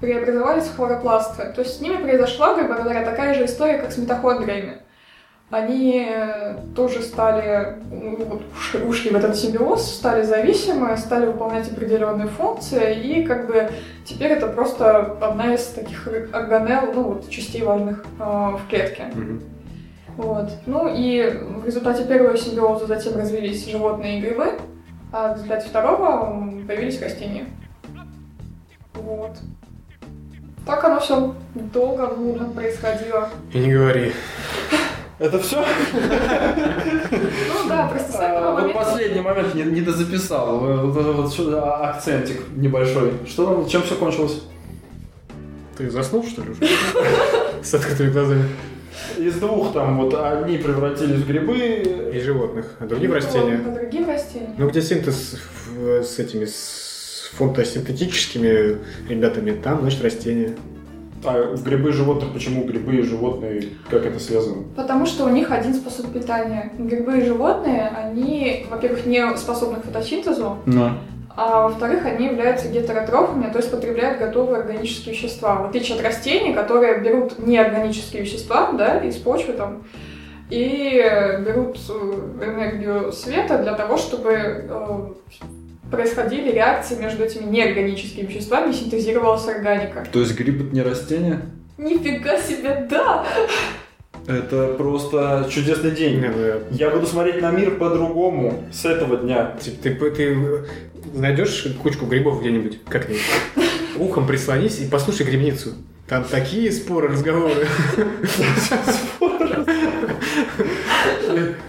[SPEAKER 3] преобразовались в хлоропласты. То есть с ними произошла, грубо говоря, такая же история, как с митохондриями. Они э, тоже стали, ну, ушли, в этот симбиоз, стали зависимы, стали выполнять определенные функции, и как бы теперь это просто одна из таких органелл, ну вот, частей важных э, в клетке.
[SPEAKER 2] Мгм.
[SPEAKER 3] Вот. Ну и в результате первого симбиоза затем развились животные и грибы, а в результате второго появились растения. Вот. Так оно все долго, нудно происходило.
[SPEAKER 2] И не говори.
[SPEAKER 1] Это все?
[SPEAKER 3] Ну да, просто с этого
[SPEAKER 1] вот
[SPEAKER 3] момента...
[SPEAKER 1] последний момент не, не дозаписал. Вот за акцентик небольшой. Что там, чем все кончилось?
[SPEAKER 2] Ты заснул, что ли, уже? С открытыми глазами.
[SPEAKER 1] Из двух там вот одни превратились в грибы.
[SPEAKER 2] И животных, а другие в растения.
[SPEAKER 3] А другие в растения.
[SPEAKER 2] Ну, где синтез с этими, с фотосинтетическими ребятами, там, значит, растения.
[SPEAKER 1] А в грибы и животных почему грибы и животные? Как это связано?
[SPEAKER 3] Потому что у них один способ питания. Грибы и животные, они, во-первых, не способны к фотосинтезу,
[SPEAKER 1] На.
[SPEAKER 3] А во-вторых, они являются гетеротрофами, то есть потребляют готовые органические вещества. В отличие от растений, которые берут неорганические вещества, да, из почвы там, и берут э, энергию света для того, чтобы э, происходили реакции между этими неорганическими веществами и синтезировалась органика.
[SPEAKER 1] То есть гриб это не растение?
[SPEAKER 3] Нифига себе, да!
[SPEAKER 1] Это просто чудесный день.
[SPEAKER 2] Не, ну, я-
[SPEAKER 1] буду смотреть на мир по-другому с этого дня.
[SPEAKER 2] Ты, ты- ты найдешь кучку грибов где-нибудь, как-нибудь, ухом прислонись и послушай грибницу. Там такие споры, разговоры.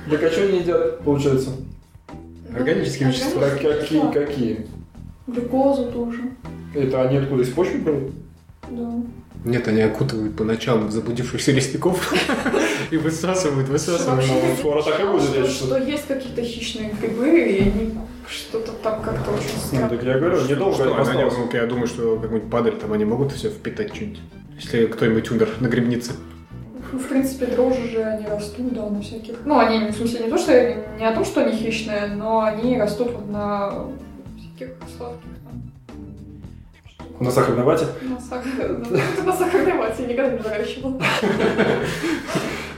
[SPEAKER 1] Так а что они едят, получается?
[SPEAKER 2] Органические вещества.
[SPEAKER 1] Какие?
[SPEAKER 3] Глюкозу тоже,
[SPEAKER 1] Это они откуда из почвы берут?
[SPEAKER 3] Да.
[SPEAKER 2] Нет, они окутывают по ночам заблудившихся лесников и высасывают, высасывают.
[SPEAKER 1] Скоро так и будет,
[SPEAKER 3] что, есть какие-то хищные грибы, и они что-то там как-то очень
[SPEAKER 1] Ну,
[SPEAKER 3] странно.
[SPEAKER 1] так я говорю, недолго осталось.
[SPEAKER 2] ну, я думаю, что какой-нибудь падаль там они могут все впитать что-нибудь. Если кто-нибудь умер на грибнице.
[SPEAKER 3] Ну, В принципе, дрожжи же, они растут, да, на всяких... Ну, они, в смысле, не то, что не о том, что они хищные, но они растут вот на всяких сладких.
[SPEAKER 1] На сахарной вате?
[SPEAKER 3] На, сахар... на, на сахарной вате я никогда не выращивала.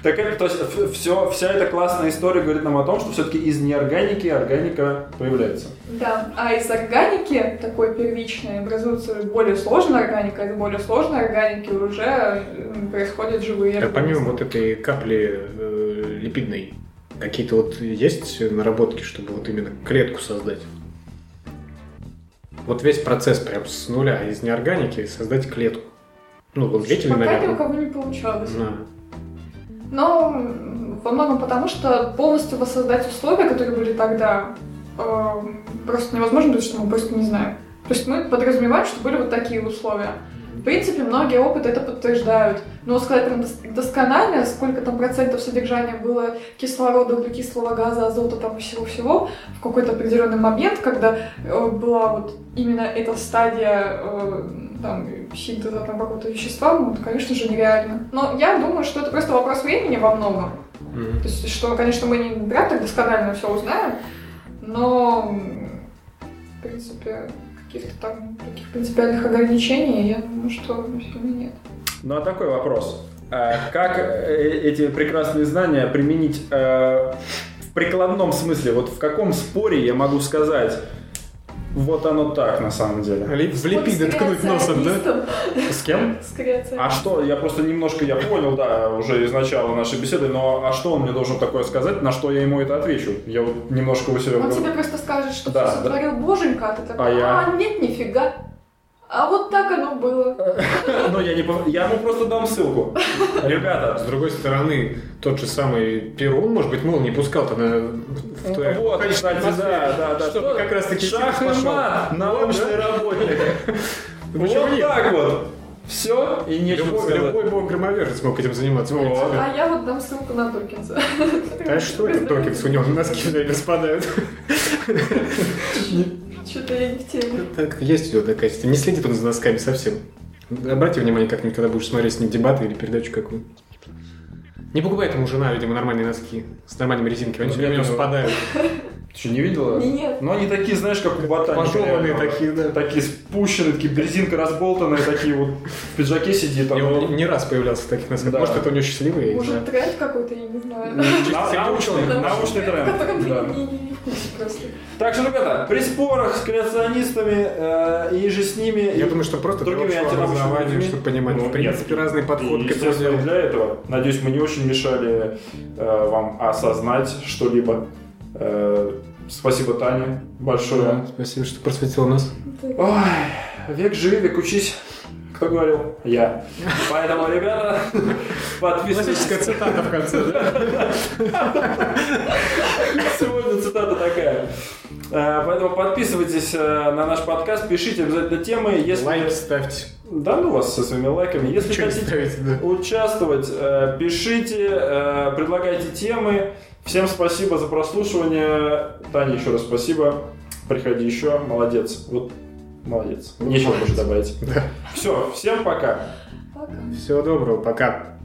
[SPEAKER 1] Так это, то есть все, вся эта классная история говорит нам о том, что все-таки из неорганики органика появляется.
[SPEAKER 3] Да, а из органики, такой первичной, образуется более сложная органика, из более сложной органики уже происходят живые
[SPEAKER 2] А помимо
[SPEAKER 3] организмы.
[SPEAKER 2] вот этой капли э, липидной, какие-то вот есть наработки, чтобы вот именно клетку создать? Вот весь процесс прям с нуля, из неорганики создать клетку. Ну, вот видели,
[SPEAKER 3] Пока ни у
[SPEAKER 2] наверное.
[SPEAKER 3] кого не получалось.
[SPEAKER 2] Да.
[SPEAKER 3] Но во многом потому, что полностью воссоздать условия, которые были тогда, эм, просто невозможно, потому что мы просто не знаем. То есть мы подразумеваем, что были вот такие условия. В принципе, многие опыты это подтверждают. Но сказать прям дос- досконально, сколько там процентов содержания было кислорода, углекислого газа, азота, там всего-всего, в какой-то определенный момент, когда э, была вот именно эта стадия э, там, синтеза там, какого-то вещества, ну, это, конечно же, нереально. Но я думаю, что это просто вопрос времени во многом.
[SPEAKER 2] Мгм.
[SPEAKER 3] То есть, что, конечно, мы не прям так досконально все узнаем, но, в принципе, каких-то там таких принципиальных ограничений, я думаю, что сильно нет.
[SPEAKER 1] Ну а такой вопрос. А Как э, эти прекрасные знания применить э, в прикладном смысле? Вот в каком споре я могу сказать, вот оно так на самом деле?
[SPEAKER 2] В липиды
[SPEAKER 3] Вот
[SPEAKER 2] ткнуть носом, да? С кем?
[SPEAKER 3] С креационистом.
[SPEAKER 1] А что, я просто немножко, я понял, да, уже из начала нашей беседы, но а что он мне должен такое сказать, на что я ему это отвечу? Я вот немножко у себя...
[SPEAKER 3] Он тебе просто скажет, что
[SPEAKER 1] Да,
[SPEAKER 3] все сотворил боженька, а ты такой,
[SPEAKER 1] А я?
[SPEAKER 3] а нет, нифига. А вот так оно было.
[SPEAKER 1] Ну, я не Я ему просто дам ссылку.
[SPEAKER 2] С
[SPEAKER 1] Ребята,
[SPEAKER 2] другой стороны, тот же самый Перун, может быть, мол, не пускал-то на... в твоей
[SPEAKER 1] вот, кстати, да, да, да.
[SPEAKER 2] Чтобы как раз таки
[SPEAKER 1] Шах и мат, научный работник. Вот так вот. Все, и нечего
[SPEAKER 2] Любой,
[SPEAKER 1] сказать.
[SPEAKER 2] любой бог громовержец мог этим заниматься.
[SPEAKER 1] Вот.
[SPEAKER 3] А я вот дам ссылку на Докинса.
[SPEAKER 2] А что это Докинс? У него носки время спадают.
[SPEAKER 3] Что-то я не в теме.
[SPEAKER 2] Так, есть у него такая система. Не следи он за носками совсем. Обрати внимание как-нибудь, когда будешь смотреть с ним дебаты или передачу какую. Не покупает ему жена, видимо, нормальные носки с нормальными резинками. Они
[SPEAKER 1] Ну,
[SPEAKER 2] все время у него
[SPEAKER 1] ну,
[SPEAKER 2] спадают.
[SPEAKER 1] Ты что, не видела?
[SPEAKER 3] Нет.
[SPEAKER 1] Ну, они такие, знаешь, как у ботаника.
[SPEAKER 2] Пожеванные такие, да.
[SPEAKER 1] Такие спущенные, такие резинка разболтанные, такие вот в пиджаке сидит.
[SPEAKER 2] У
[SPEAKER 1] там.
[SPEAKER 2] него не раз появлялся в таких носках.
[SPEAKER 1] Да.
[SPEAKER 2] Может, это у него счастливый.
[SPEAKER 3] Может, тренд какой-то, я не знаю.
[SPEAKER 1] На-
[SPEAKER 2] Среди
[SPEAKER 1] Научный, научный
[SPEAKER 3] В
[SPEAKER 1] тренд.
[SPEAKER 3] котором
[SPEAKER 1] да.
[SPEAKER 3] ты не не- не в курсе просто.
[SPEAKER 1] Так что, ребята, при спорах с креационистами э, и же с ними...
[SPEAKER 2] Я думаю, что просто
[SPEAKER 1] другими людьми.
[SPEAKER 2] чтобы понимать,
[SPEAKER 1] Ну,
[SPEAKER 2] в принципе,
[SPEAKER 1] нет.
[SPEAKER 2] разный подход
[SPEAKER 1] И,
[SPEAKER 2] к этому
[SPEAKER 1] для этого. Надеюсь, мы не очень мешали э, вам осознать что-либо. Э, спасибо, Таня, большое.
[SPEAKER 2] Да, Спасибо, что просветил нас.
[SPEAKER 1] Ой, век живи, век учись. Кто говорил? Я. Поэтому, ребята, подписывайтесь.
[SPEAKER 2] Классическая цитата в конце, да?
[SPEAKER 1] Сегодня цитата такая. Э, Поэтому подписывайтесь э, на наш подкаст, пишите обязательно темы. Если...
[SPEAKER 2] Лайк ставьте.
[SPEAKER 1] Да ну вас со своими лайками. Если
[SPEAKER 2] Ничего
[SPEAKER 1] хотите
[SPEAKER 2] ставите, да.
[SPEAKER 1] участвовать, э, пишите, предлагайте темы. Всем спасибо за прослушивание. Таня, еще раз спасибо. Приходи еще. Молодец. Вот молодец. Нечего больше добавить.
[SPEAKER 2] Да.
[SPEAKER 1] Все, всем пока.
[SPEAKER 3] Пока.
[SPEAKER 2] Всего доброго, пока.